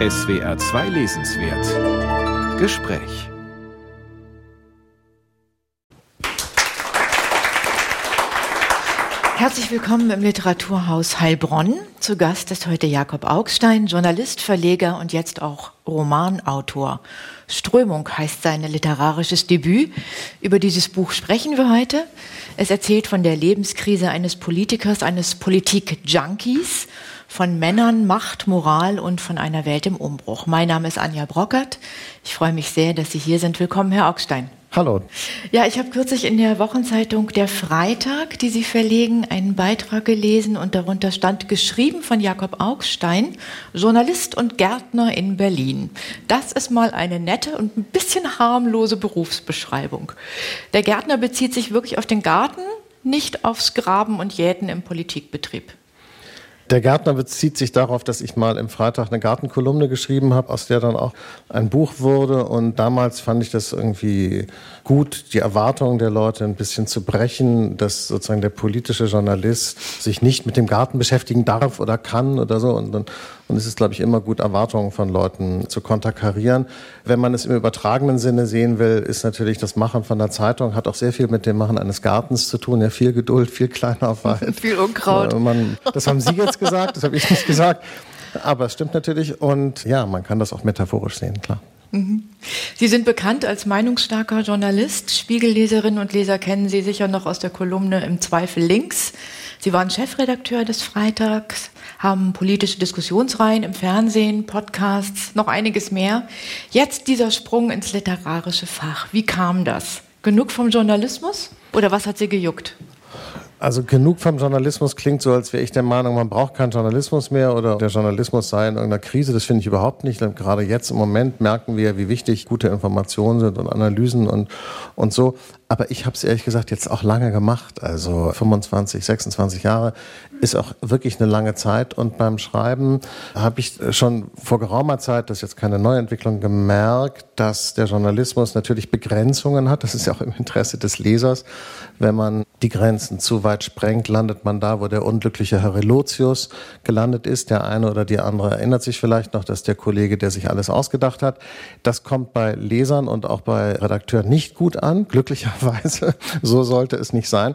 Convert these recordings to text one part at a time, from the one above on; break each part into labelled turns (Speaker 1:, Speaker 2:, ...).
Speaker 1: SWR 2 Lesenswert Gespräch
Speaker 2: Herzlich willkommen im Literaturhaus Heilbronn. Zu Gast ist heute Jakob Augstein, Journalist, Verleger und jetzt auch Romanautor. Strömung heißt sein literarisches Debüt. Über dieses Buch sprechen wir heute. Es erzählt von der Lebenskrise eines Politikers, eines Politik-Junkies, von Männern, Macht, Moral und von einer Welt im Umbruch. Mein Name ist Anja Brockert. Ich freue mich sehr, dass Sie hier sind. Willkommen, Herr Augstein.
Speaker 3: Hallo.
Speaker 2: Ja, ich habe kürzlich in der Wochenzeitung Der Freitag, die Sie verlegen, einen Beitrag gelesen und darunter stand geschrieben von Jakob Augstein, Journalist und Gärtner in Berlin. Das ist mal eine nette und ein bisschen harmlose Berufsbeschreibung. Der Gärtner bezieht sich wirklich auf den Garten, nicht aufs Graben und Jäten im Politikbetrieb.
Speaker 3: Der Gärtner bezieht sich darauf, dass ich mal im Freitag eine Gartenkolumne geschrieben habe, aus der dann auch ein Buch wurde. Und damals fand ich das irgendwie gut, die Erwartungen der Leute ein bisschen zu brechen, dass sozusagen der politische Journalist sich nicht mit dem Garten beschäftigen darf oder kann oder so. Und dann und es ist, glaube ich, immer gut, Erwartungen von Leuten zu konterkarieren. Wenn man es im übertragenen Sinne sehen will, ist natürlich das Machen von der Zeitung, hat auch sehr viel mit dem Machen eines Gartens zu tun. Ja, viel Geduld, viel Kleinarbeit.
Speaker 2: viel Unkraut.
Speaker 3: Man, das haben Sie jetzt gesagt, das habe ich nicht gesagt. Aber es stimmt natürlich. Und ja, man kann das auch metaphorisch sehen, klar.
Speaker 2: Mhm. Sie sind bekannt als meinungsstarker Journalist. Spiegelleserinnen und Leser kennen Sie sicher noch aus der Kolumne Im Zweifel links. Sie waren Chefredakteur des Freitags, haben politische Diskussionsreihen im Fernsehen, Podcasts, noch einiges mehr. Jetzt dieser Sprung ins literarische Fach. Wie kam das? Genug vom Journalismus? Oder was hat Sie gejuckt?
Speaker 3: Also genug vom Journalismus klingt so, als wäre ich der Meinung, man braucht keinen Journalismus mehr oder der Journalismus sei in irgendeiner Krise. Das finde ich überhaupt nicht. Gerade jetzt im Moment merken wir, wie wichtig gute Informationen sind und Analysen und, und so. Aber ich habe es ehrlich gesagt jetzt auch lange gemacht. Also 25, 26 Jahre ist auch wirklich eine lange Zeit. Und beim Schreiben habe ich schon vor geraumer Zeit, das ist jetzt keine Neuentwicklung, gemerkt, dass der Journalismus natürlich Begrenzungen hat. Das ist ja auch im Interesse des Lesers. Wenn man die Grenzen zu weit sprengt, landet man da, wo der unglückliche Herr Relotius gelandet ist. Der eine oder die andere erinnert sich vielleicht noch, dass der Kollege, der sich alles ausgedacht hat. Das kommt bei Lesern und auch bei Redakteuren nicht gut an, glücklicherweise Weise. So sollte es nicht sein.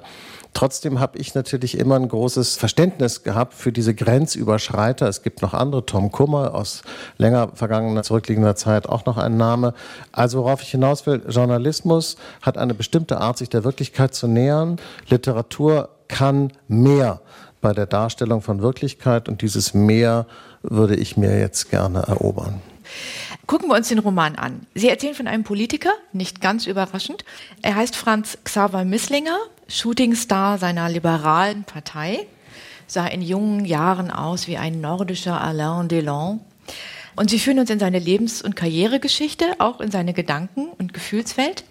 Speaker 3: Trotzdem habe ich natürlich immer ein großes Verständnis gehabt für diese Grenzüberschreiter. Es gibt noch andere, Tom Kummer aus länger vergangener, zurückliegender Zeit auch noch ein Name. Also worauf ich hinaus will, Journalismus hat eine bestimmte Art, sich der Wirklichkeit zu nähern. Literatur kann mehr bei der Darstellung von Wirklichkeit und dieses Mehr würde ich mir jetzt gerne erobern.
Speaker 2: Gucken wir uns den Roman an. Sie erzählen von einem Politiker, nicht ganz überraschend. Er heißt Franz Xaver Misslinger, Shootingstar seiner liberalen Partei, sah in jungen Jahren aus wie ein nordischer Alain Delon. Und sie führen uns in seine Lebens- und Karrieregeschichte, auch in seine Gedanken- und Gefühlswelt.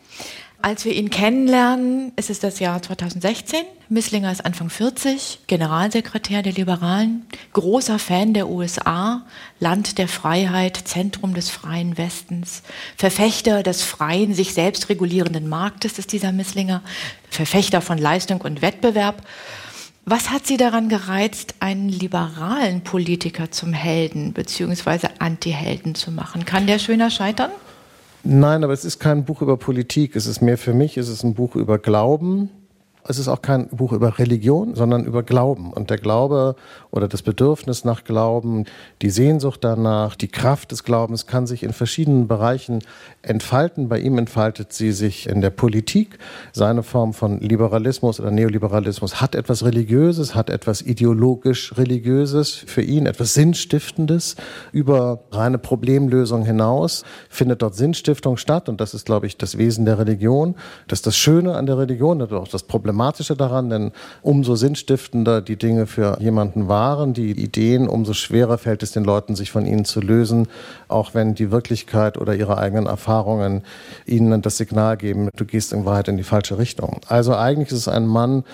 Speaker 2: Als wir ihn kennenlernen, ist es das Jahr 2016. Misslinger ist Anfang 40, Generalsekretär der Liberalen, großer Fan der USA, Land der Freiheit, Zentrum des freien Westens, Verfechter des freien, sich selbst regulierenden Marktes ist dieser Misslinger, Verfechter von Leistung und Wettbewerb. Was hat Sie daran gereizt, einen liberalen Politiker zum Helden bzw. Anti-Helden zu machen? Kann der schöner scheitern?
Speaker 3: Nein, aber es ist kein Buch über Politik. Es ist mehr für mich, es ist ein Buch über Glauben, es ist auch kein Buch über Religion, sondern über Glauben. Und der Glaube oder das Bedürfnis nach Glauben, die Sehnsucht danach, die Kraft des Glaubens kann sich in verschiedenen Bereichen entfalten. Bei ihm entfaltet sie sich in der Politik. Seine Form von Liberalismus oder Neoliberalismus hat etwas Religiöses, hat etwas ideologisch Religiöses für ihn, etwas Sinnstiftendes. Über reine Problemlösung hinaus findet dort Sinnstiftung statt. Und das ist, glaube ich, das Wesen der Religion. Das ist das Schöne an der Religion, das ist auch das Problem Problematische daran, denn umso sinnstiftender die Dinge für jemanden waren, die Ideen, umso schwerer fällt es den Leuten, sich von ihnen zu lösen, auch wenn die Wirklichkeit oder ihre eigenen Erfahrungen ihnen das Signal geben, du gehst in Wahrheit in die falsche Richtung. Also eigentlich ist es ein Mann,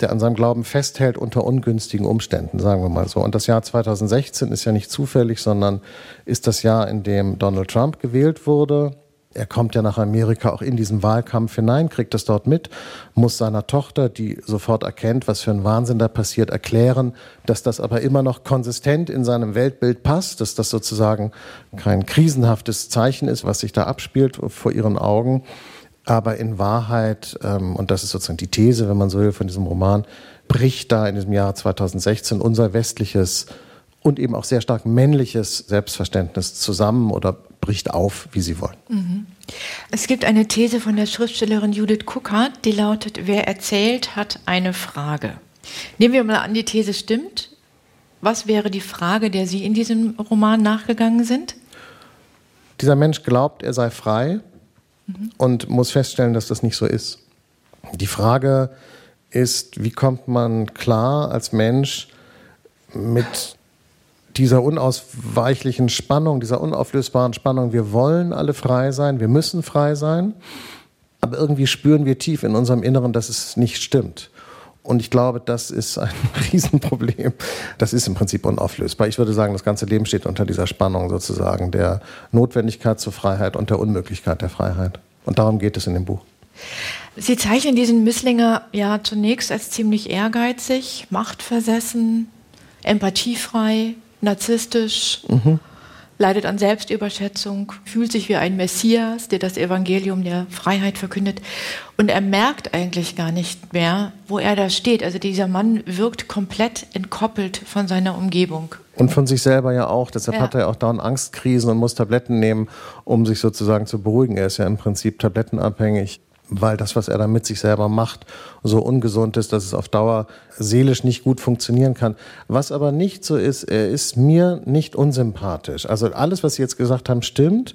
Speaker 3: der an seinem Glauben festhält unter ungünstigen Umständen, sagen wir mal so. Und das Jahr 2016 ist ja nicht zufällig, sondern ist das Jahr, in dem Donald Trump gewählt wurde Er kommt ja nach Amerika auch in diesen Wahlkampf hinein, kriegt das dort mit, muss seiner Tochter, die sofort erkennt, was für ein Wahnsinn da passiert, erklären, dass das aber immer noch konsistent in seinem Weltbild passt, dass das sozusagen kein krisenhaftes Zeichen ist, was sich da abspielt vor ihren Augen. Aber in Wahrheit, ähm, und das ist sozusagen die These, wenn man so will, von diesem Roman, bricht da in diesem Jahr 2016 unser westliches und eben auch sehr stark männliches Selbstverständnis zusammen oder bricht auf, wie Sie wollen. Mhm.
Speaker 2: Es gibt eine These von der Schriftstellerin Judith Cookart, die lautet, wer erzählt, hat eine Frage. Nehmen wir mal an, die These stimmt. Was wäre die Frage, der Sie in diesem Roman nachgegangen sind?
Speaker 3: Dieser Mensch glaubt, er sei frei mhm. und muss feststellen, dass das nicht so ist. Die Frage ist, wie kommt man klar als Mensch mit dieser unausweichlichen Spannung, dieser unauflösbaren Spannung, wir wollen alle frei sein, wir müssen frei sein, aber irgendwie spüren wir tief in unserem Inneren, dass es nicht stimmt. Und ich glaube, das ist ein Riesenproblem. Das ist im Prinzip unauflösbar. Ich würde sagen, das ganze Leben steht unter dieser Spannung sozusagen der Notwendigkeit zur Freiheit und der Unmöglichkeit der Freiheit. Und darum geht es in dem Buch.
Speaker 2: Sie zeichnen diesen Misslinger ja zunächst als ziemlich ehrgeizig, machtversessen, empathiefrei, narzisstisch, mhm. leidet an Selbstüberschätzung, fühlt sich wie ein Messias, der das Evangelium der Freiheit verkündet. Und er merkt eigentlich gar nicht mehr, wo er da steht. Also dieser Mann wirkt komplett entkoppelt von seiner Umgebung.
Speaker 3: Und von sich selber ja auch. Deshalb ja. hat er auch dauernd Angstkrisen und muss Tabletten nehmen, um sich sozusagen zu beruhigen. Er ist ja im Prinzip tablettenabhängig weil das, was er da mit sich selber macht, so ungesund ist, dass es auf Dauer seelisch nicht gut funktionieren kann. Was aber nicht so ist, er ist mir nicht unsympathisch. Also alles, was Sie jetzt gesagt haben, stimmt.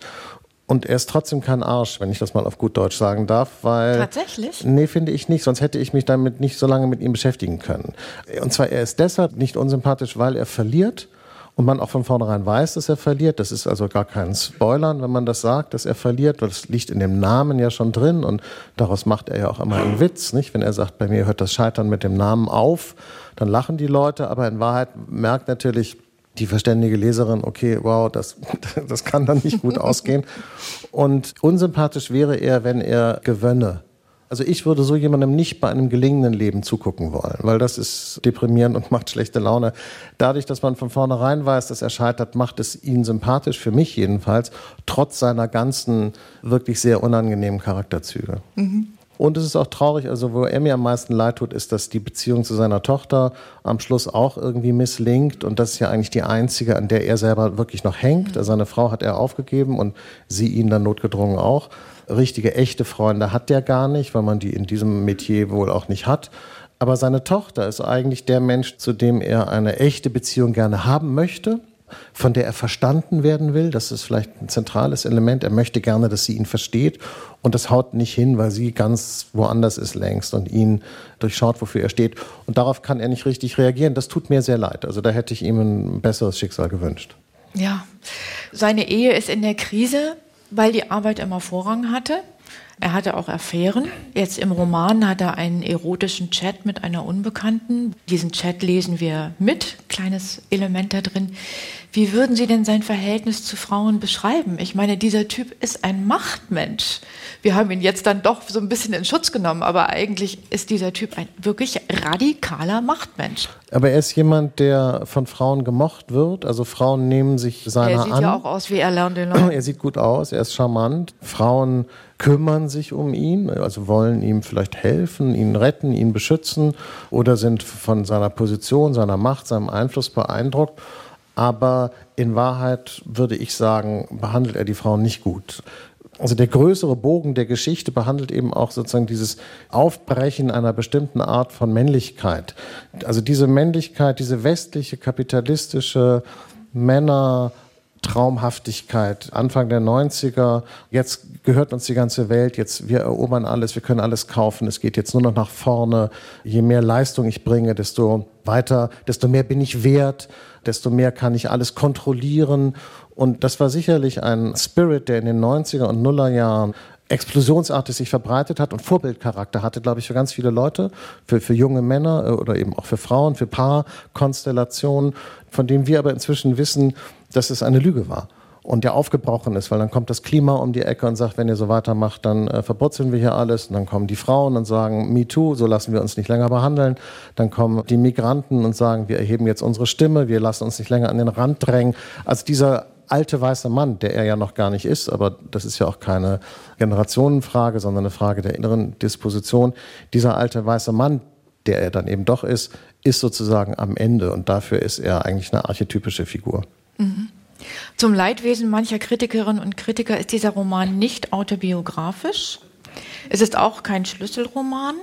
Speaker 3: Und er ist trotzdem kein Arsch, wenn ich das mal auf gut Deutsch sagen darf, weil.
Speaker 2: Tatsächlich?
Speaker 3: Nee, finde ich nicht. Sonst hätte ich mich damit nicht so lange mit ihm beschäftigen können. Und zwar, er ist deshalb nicht unsympathisch, weil er verliert und man auch von vornherein weiß, dass er verliert. Das ist also gar kein Spoilern, wenn man das sagt, dass er verliert, weil das liegt in dem Namen ja schon drin und daraus macht er ja auch immer einen Witz, nicht? Wenn er sagt, bei mir hört das Scheitern mit dem Namen auf, dann lachen die Leute, aber in Wahrheit merkt natürlich die verständige Leserin, okay, wow, das, das kann dann nicht gut ausgehen. Und unsympathisch wäre er, wenn er gewönne also ich würde so jemandem nicht bei einem gelingenden Leben zugucken wollen, weil das ist deprimierend und macht schlechte Laune. Dadurch, dass man von vornherein weiß, dass er scheitert, macht es ihn sympathisch, für mich jedenfalls, trotz seiner ganzen wirklich sehr unangenehmen Charakterzüge. Mhm. Und es ist auch traurig, also wo er mir am meisten leid tut, ist, dass die Beziehung zu seiner Tochter am Schluss auch irgendwie misslingt. Und das ist ja eigentlich die einzige, an der er selber wirklich noch hängt. Also seine Frau hat er aufgegeben und sie ihn dann notgedrungen auch richtige, echte Freunde hat der gar nicht, weil man die in diesem Metier wohl auch nicht hat. Aber seine Tochter ist eigentlich der Mensch, zu dem er eine echte Beziehung gerne haben möchte, von der er verstanden werden will. Das ist vielleicht ein zentrales Element. Er möchte gerne, dass sie ihn versteht. Und das haut nicht hin, weil sie ganz woanders ist längst und ihn durchschaut, wofür er steht. Und darauf kann er nicht richtig reagieren. Das tut mir sehr leid. Also da hätte ich ihm ein besseres Schicksal gewünscht.
Speaker 2: Ja, seine Ehe ist in der Krise weil die Arbeit immer Vorrang hatte. Er hatte auch Affären. Jetzt im Roman hat er einen erotischen Chat mit einer Unbekannten. Diesen Chat lesen wir mit, kleines Element da drin. Wie würden Sie denn sein Verhältnis zu Frauen beschreiben? Ich meine, dieser Typ ist ein Machtmensch. Wir haben ihn jetzt dann doch so ein bisschen in Schutz genommen, aber eigentlich ist dieser Typ ein wirklich radikaler Machtmensch.
Speaker 3: Aber er ist jemand, der von Frauen gemocht wird. Also Frauen nehmen sich seiner an. Er
Speaker 2: sieht
Speaker 3: an.
Speaker 2: ja auch aus wie Alain Delon.
Speaker 3: Er sieht gut aus, er ist charmant. Frauen kümmern sich um ihn, also wollen ihm vielleicht helfen, ihn retten, ihn beschützen oder sind von seiner Position, seiner Macht, seinem Einfluss beeindruckt aber in Wahrheit würde ich sagen, behandelt er die Frauen nicht gut. Also der größere Bogen der Geschichte behandelt eben auch sozusagen dieses Aufbrechen einer bestimmten Art von Männlichkeit. Also diese Männlichkeit, diese westliche kapitalistische Männer Traumhaftigkeit. Anfang der 90er, jetzt gehört uns die ganze Welt, jetzt wir erobern alles, wir können alles kaufen, es geht jetzt nur noch nach vorne. Je mehr Leistung ich bringe, desto weiter, desto mehr bin ich wert, desto mehr kann ich alles kontrollieren. Und das war sicherlich ein Spirit, der in den 90er und Nuller Jahren explosionsartig sich verbreitet hat und Vorbildcharakter hatte, glaube ich, für ganz viele Leute, für, für junge Männer äh, oder eben auch für Frauen, für Paarkonstellationen, von denen wir aber inzwischen wissen, dass es eine Lüge war. Und der aufgebrochen ist, weil dann kommt das Klima um die Ecke und sagt, wenn ihr so weitermacht, dann äh, verbrutzeln wir hier alles. Und dann kommen die Frauen und sagen, me too, so lassen wir uns nicht länger behandeln. Dann kommen die Migranten und sagen, wir erheben jetzt unsere Stimme, wir lassen uns nicht länger an den Rand drängen. Also dieser alte weiße Mann, der er ja noch gar nicht ist, aber das ist ja auch keine Generationenfrage, sondern eine Frage der inneren Disposition. Dieser alte weiße Mann, der er dann eben doch ist, ist sozusagen am Ende und dafür ist er eigentlich eine archetypische Figur.
Speaker 2: Mhm. Zum Leidwesen mancher Kritikerinnen und Kritiker ist dieser Roman nicht autobiografisch. Es ist auch kein Schlüsselroman,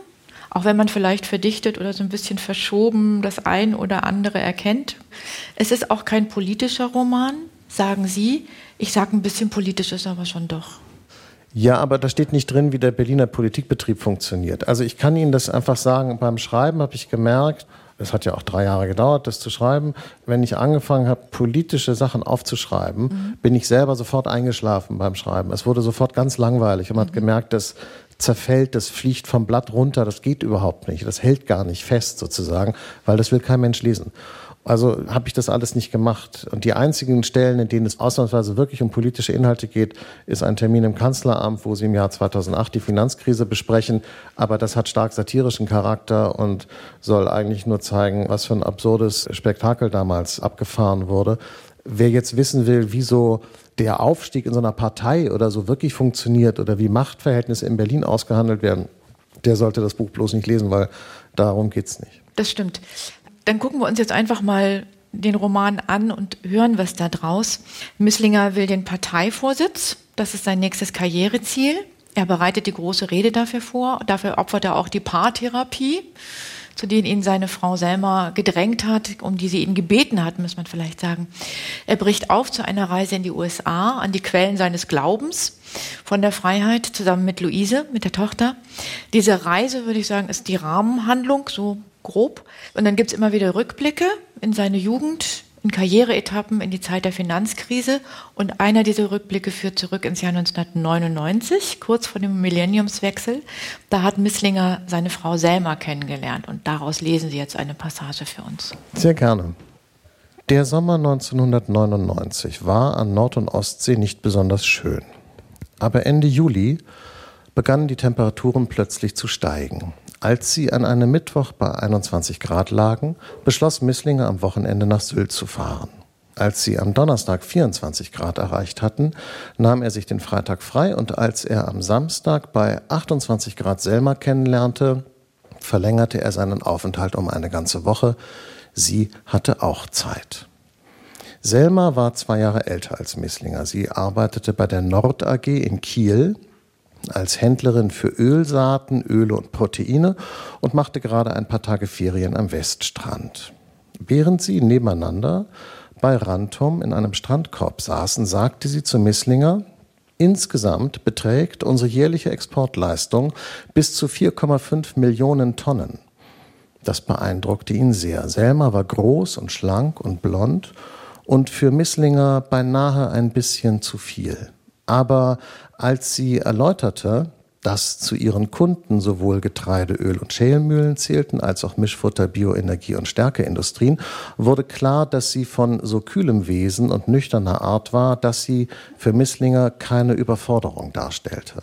Speaker 2: auch wenn man vielleicht verdichtet oder so ein bisschen verschoben das ein oder andere erkennt. Es ist auch kein politischer Roman, sagen Sie. Ich sage ein bisschen politisch ist aber schon doch.
Speaker 3: Ja, aber da steht nicht drin, wie der Berliner Politikbetrieb funktioniert. Also ich kann Ihnen das einfach sagen, beim Schreiben habe ich gemerkt, es hat ja auch drei Jahre gedauert, das zu schreiben. Wenn ich angefangen habe, politische Sachen aufzuschreiben, mhm. bin ich selber sofort eingeschlafen beim Schreiben. Es wurde sofort ganz langweilig und man mhm. hat gemerkt, das zerfällt, das fliegt vom Blatt runter, das geht überhaupt nicht. Das hält gar nicht fest sozusagen, weil das will kein Mensch lesen. Also habe ich das alles nicht gemacht. Und die einzigen Stellen, in denen es ausnahmsweise wirklich um politische Inhalte geht, ist ein Termin im Kanzleramt, wo sie im Jahr 2008 die Finanzkrise besprechen. Aber das hat stark satirischen Charakter und soll eigentlich nur zeigen, was für ein absurdes Spektakel damals abgefahren wurde. Wer jetzt wissen will, wieso der Aufstieg in so einer Partei oder so wirklich funktioniert oder wie Machtverhältnisse in Berlin ausgehandelt werden, der sollte das Buch bloß nicht lesen, weil darum geht's nicht.
Speaker 2: Das stimmt. Dann gucken wir uns jetzt einfach mal den Roman an und hören was da draus. Misslinger will den Parteivorsitz. Das ist sein nächstes Karriereziel. Er bereitet die große Rede dafür vor. Dafür opfert er auch die Paartherapie, zu denen ihn seine Frau Selma gedrängt hat, um die sie ihn gebeten hat, muss man vielleicht sagen. Er bricht auf zu einer Reise in die USA, an die Quellen seines Glaubens von der Freiheit, zusammen mit Luise, mit der Tochter. Diese Reise, würde ich sagen, ist die Rahmenhandlung, so grob. Und dann gibt es immer wieder Rückblicke in seine Jugend, in Karriereetappen, in die Zeit der Finanzkrise. Und einer dieser Rückblicke führt zurück ins Jahr 1999, kurz vor dem Millenniumswechsel. Da hat Misslinger seine Frau Selma kennengelernt. Und daraus lesen Sie jetzt eine Passage für uns.
Speaker 3: Sehr gerne. Der Sommer 1999 war an Nord- und Ostsee nicht besonders schön. Aber Ende Juli begannen die Temperaturen plötzlich zu steigen. Als sie an einem Mittwoch bei 21 Grad lagen, beschloss Misslinger am Wochenende nach Sylt zu fahren. Als sie am Donnerstag 24 Grad erreicht hatten, nahm er sich den Freitag frei und als er am Samstag bei 28 Grad Selma kennenlernte, verlängerte er seinen Aufenthalt um eine ganze Woche. Sie hatte auch Zeit. Selma war zwei Jahre älter als Misslinger. Sie arbeitete bei der Nord AG in Kiel als Händlerin für Ölsaaten, Öle und Proteine und machte gerade ein paar Tage Ferien am Weststrand. Während sie nebeneinander bei Rantum in einem Strandkorb saßen, sagte sie zu Misslinger, Insgesamt beträgt unsere jährliche Exportleistung bis zu 4,5 Millionen Tonnen. Das beeindruckte ihn sehr. Selma war groß und schlank und blond und für Misslinger beinahe ein bisschen zu viel. Aber als sie erläuterte, dass zu ihren Kunden sowohl Getreide, Öl und Schälmühlen zählten, als auch Mischfutter, Bioenergie und Stärkeindustrien, wurde klar, dass sie von so kühlem Wesen und nüchterner Art war, dass sie für Misslinger keine Überforderung darstellte.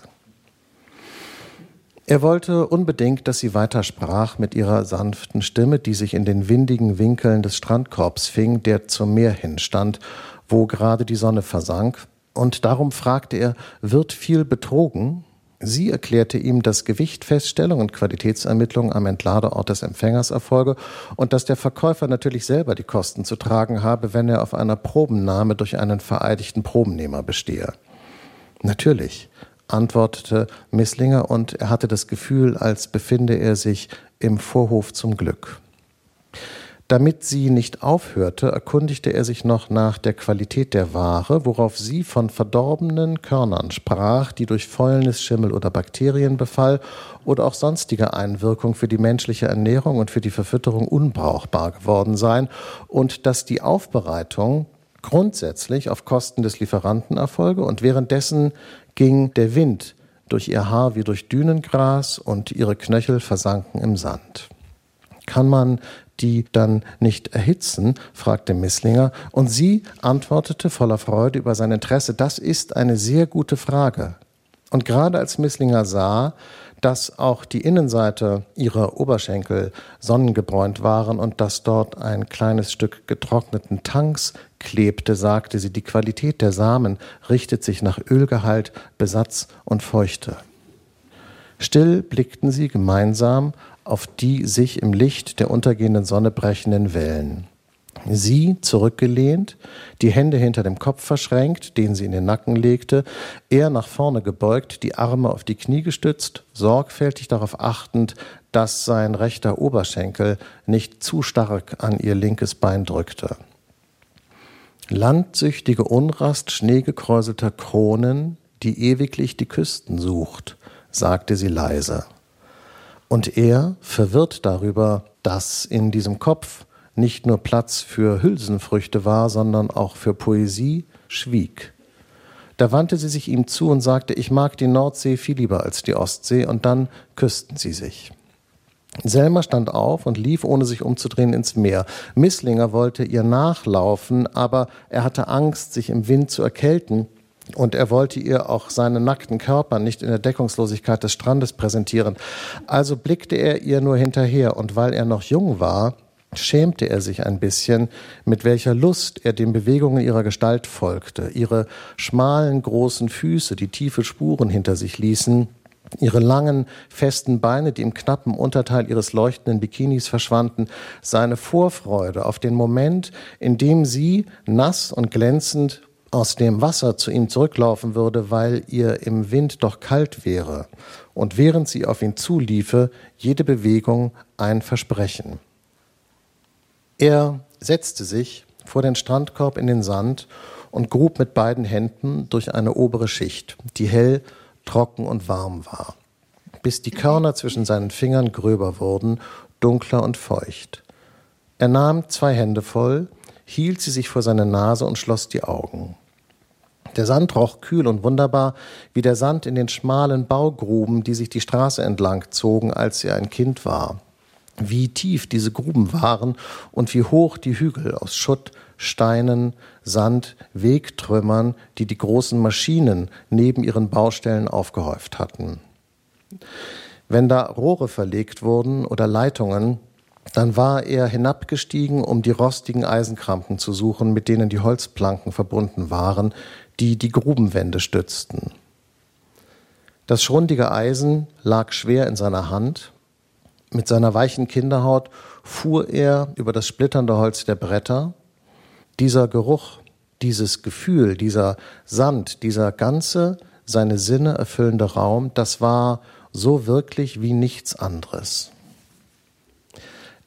Speaker 3: Er wollte unbedingt, dass sie weitersprach mit ihrer sanften Stimme, die sich in den windigen Winkeln des Strandkorbs fing, der zum Meer hin stand, wo gerade die Sonne versank und darum fragte er, wird viel betrogen? Sie erklärte ihm, dass Gewichtfeststellung und Qualitätsermittlung am Entladeort des Empfängers erfolge und dass der Verkäufer natürlich selber die Kosten zu tragen habe, wenn er auf einer Probennahme durch einen vereidigten Probennehmer bestehe. Natürlich, antwortete Misslinger, und er hatte das Gefühl, als befinde er sich im Vorhof zum Glück. Damit sie nicht aufhörte, erkundigte er sich noch nach der Qualität der Ware, worauf sie von verdorbenen Körnern sprach, die durch Fäulnis, Schimmel oder Bakterien befall oder auch sonstige Einwirkung für die menschliche Ernährung und für die Verfütterung unbrauchbar geworden seien und dass die Aufbereitung grundsätzlich auf Kosten des Lieferanten erfolge und währenddessen ging der Wind durch ihr Haar wie durch Dünengras und ihre Knöchel versanken im Sand. Kann man die dann nicht erhitzen? fragte Misslinger, und sie antwortete voller Freude über sein Interesse, das ist eine sehr gute Frage. Und gerade als Misslinger sah, dass auch die Innenseite ihrer Oberschenkel sonnengebräunt waren und dass dort ein kleines Stück getrockneten Tanks klebte, sagte sie, die Qualität der Samen richtet sich nach Ölgehalt, Besatz und Feuchte. Still blickten sie gemeinsam auf die sich im Licht der untergehenden Sonne brechenden Wellen. Sie zurückgelehnt, die Hände hinter dem Kopf verschränkt, den sie in den Nacken legte, er nach vorne gebeugt, die Arme auf die Knie gestützt, sorgfältig darauf achtend, dass sein rechter Oberschenkel nicht zu stark an ihr linkes Bein drückte. Landsüchtige Unrast schneegekräuselter Kronen, die ewiglich die Küsten sucht, sagte sie leise. Und er, verwirrt darüber, dass in diesem Kopf nicht nur Platz für Hülsenfrüchte war, sondern auch für Poesie, schwieg. Da wandte sie sich ihm zu und sagte, ich mag die Nordsee viel lieber als die Ostsee, und dann küssten sie sich. Selma stand auf und lief, ohne sich umzudrehen, ins Meer. Misslinger wollte ihr nachlaufen, aber er hatte Angst, sich im Wind zu erkälten, und er wollte ihr auch seinen nackten Körper nicht in der Deckungslosigkeit des Strandes präsentieren. Also blickte er ihr nur hinterher, und weil er noch jung war, schämte er sich ein bisschen, mit welcher Lust er den Bewegungen ihrer Gestalt folgte. Ihre schmalen, großen Füße, die tiefe Spuren hinter sich ließen, ihre langen, festen Beine, die im knappen Unterteil ihres leuchtenden Bikinis verschwanden, seine Vorfreude auf den Moment, in dem sie, nass und glänzend, aus dem Wasser zu ihm zurücklaufen würde, weil ihr im Wind doch kalt wäre, und während sie auf ihn zuliefe, jede Bewegung ein Versprechen. Er setzte sich vor den Strandkorb in den Sand und grub mit beiden Händen durch eine obere Schicht, die hell, trocken und warm war, bis die Körner zwischen seinen Fingern gröber wurden, dunkler und feucht. Er nahm zwei Hände voll, hielt sie sich vor seine Nase und schloss die Augen. Der Sand roch kühl und wunderbar, wie der Sand in den schmalen Baugruben, die sich die Straße entlang zogen, als er ein Kind war wie tief diese Gruben waren und wie hoch die Hügel aus Schutt, Steinen, Sand, Wegtrümmern, die die großen Maschinen neben ihren Baustellen aufgehäuft hatten. Wenn da Rohre verlegt wurden oder Leitungen, dann war er hinabgestiegen, um die rostigen Eisenkrampen zu suchen, mit denen die Holzplanken verbunden waren, die die Grubenwände stützten. Das schrundige Eisen lag schwer in seiner Hand, mit seiner weichen Kinderhaut fuhr er über das splitternde Holz der Bretter. Dieser Geruch, dieses Gefühl, dieser Sand, dieser ganze seine Sinne erfüllende Raum, das war so wirklich wie nichts anderes.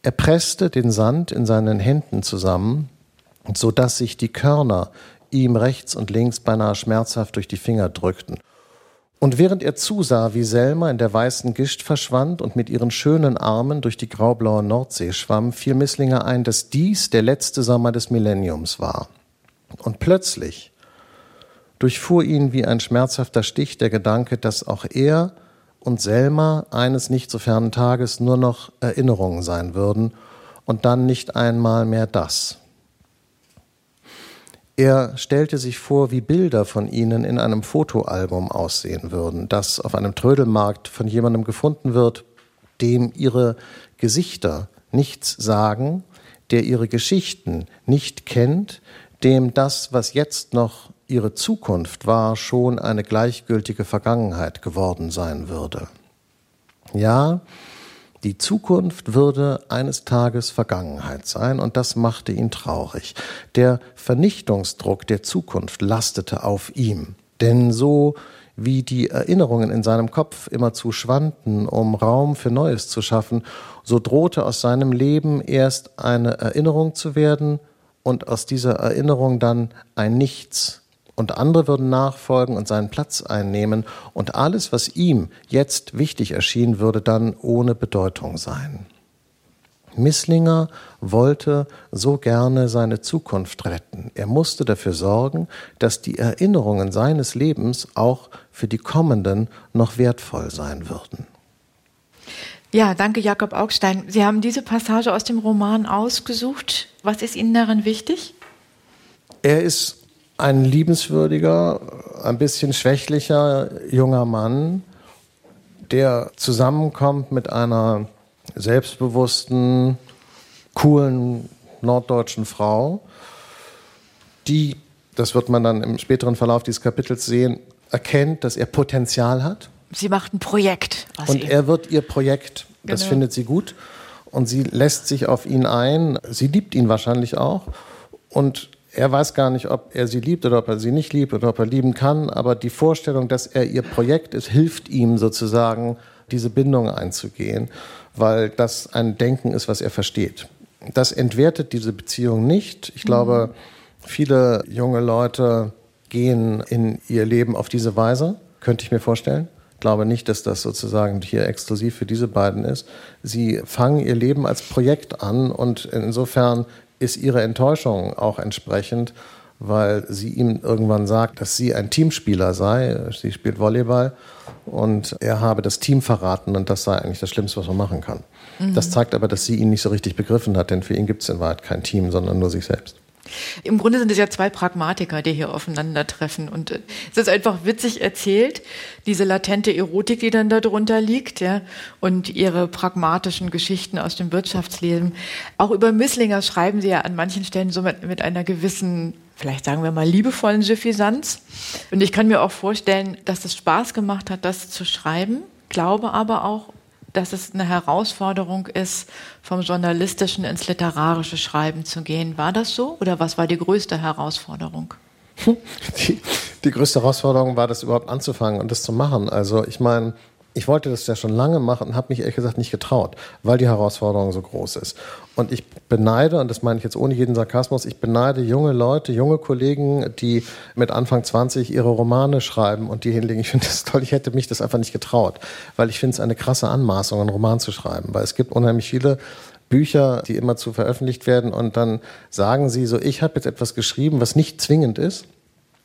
Speaker 3: Er presste den Sand in seinen Händen zusammen, so dass sich die Körner ihm rechts und links beinahe schmerzhaft durch die Finger drückten. Und während er zusah, wie Selma in der weißen Gischt verschwand und mit ihren schönen Armen durch die graublaue Nordsee schwamm, fiel Misslinger ein, dass dies der letzte Sommer des Millenniums war. Und plötzlich durchfuhr ihn wie ein schmerzhafter Stich der Gedanke, dass auch er und Selma eines nicht so fernen Tages nur noch Erinnerungen sein würden und dann nicht einmal mehr das. Er stellte sich vor, wie Bilder von ihnen in einem Fotoalbum aussehen würden, das auf einem Trödelmarkt von jemandem gefunden wird, dem ihre Gesichter nichts sagen, der ihre Geschichten nicht kennt, dem das, was jetzt noch ihre Zukunft war, schon eine gleichgültige Vergangenheit geworden sein würde. Ja, die Zukunft würde eines Tages Vergangenheit sein, und das machte ihn traurig. Der Vernichtungsdruck der Zukunft lastete auf ihm, denn so wie die Erinnerungen in seinem Kopf immerzu schwanden, um Raum für Neues zu schaffen, so drohte aus seinem Leben erst eine Erinnerung zu werden und aus dieser Erinnerung dann ein Nichts, und andere würden nachfolgen und seinen Platz einnehmen, und alles, was ihm jetzt wichtig erschien, würde dann ohne Bedeutung sein. Misslinger wollte so gerne seine Zukunft retten. Er musste dafür sorgen, dass die Erinnerungen seines Lebens auch für die kommenden noch wertvoll sein würden.
Speaker 2: Ja, danke Jakob Augstein. Sie haben diese Passage aus dem Roman ausgesucht. Was ist Ihnen darin wichtig?
Speaker 3: Er ist ein liebenswürdiger, ein bisschen schwächlicher junger Mann, der zusammenkommt mit einer selbstbewussten, coolen norddeutschen Frau, die, das wird man dann im späteren Verlauf dieses Kapitels sehen, erkennt, dass er Potenzial hat.
Speaker 2: Sie macht ein Projekt.
Speaker 3: und er wird ihr Projekt, das genau. findet sie gut. Und sie lässt sich auf ihn ein. Sie liebt ihn wahrscheinlich auch. Und er weiß gar nicht, ob er sie liebt oder ob er sie nicht liebt oder ob er lieben kann. Aber die Vorstellung, dass er ihr Projekt ist, hilft ihm sozusagen, diese Bindung einzugehen, weil das ein Denken ist, was er versteht. Das entwertet diese Beziehung nicht. Ich glaube, viele junge Leute gehen in ihr Leben auf diese Weise, könnte ich mir vorstellen. Ich glaube nicht, dass das sozusagen hier exklusiv für diese beiden ist. Sie fangen ihr Leben als Projekt an und insofern ist ihre Enttäuschung auch entsprechend, weil sie ihm irgendwann sagt, dass sie ein Teamspieler sei. Sie spielt Volleyball und er habe das Team verraten und das sei eigentlich das Schlimmste, was man machen kann. Mhm. Das zeigt aber, dass sie ihn nicht so richtig begriffen hat, denn für ihn gibt es in Wahrheit kein Team, sondern nur sich selbst.
Speaker 2: Im Grunde sind es ja zwei Pragmatiker, die hier aufeinandertreffen. Und äh, es ist einfach witzig erzählt, diese latente Erotik, die dann darunter liegt, ja, und ihre pragmatischen Geschichten aus dem Wirtschaftsleben. Auch über Misslinger schreiben sie ja an manchen Stellen so mit, mit einer gewissen vielleicht sagen wir mal liebevollen Suffisanz. Und ich kann mir auch vorstellen, dass es Spaß gemacht hat, das zu schreiben, glaube aber auch, dass es eine Herausforderung ist, vom journalistischen ins literarische Schreiben zu gehen. War das so oder was war die größte Herausforderung?
Speaker 3: Die, die größte Herausforderung war, das überhaupt anzufangen und das zu machen. Also ich meine, ich wollte das ja schon lange machen und habe mich ehrlich gesagt nicht getraut, weil die Herausforderung so groß ist. Und ich beneide, und das meine ich jetzt ohne jeden Sarkasmus, ich beneide junge Leute, junge Kollegen, die mit Anfang 20 ihre Romane schreiben und die hinlegen. Ich finde das toll, ich hätte mich das einfach nicht getraut, weil ich finde es eine krasse Anmaßung, einen Roman zu schreiben, weil es gibt unheimlich viele Bücher, die immer zu veröffentlicht werden und dann sagen sie so, ich habe jetzt etwas geschrieben, was nicht zwingend ist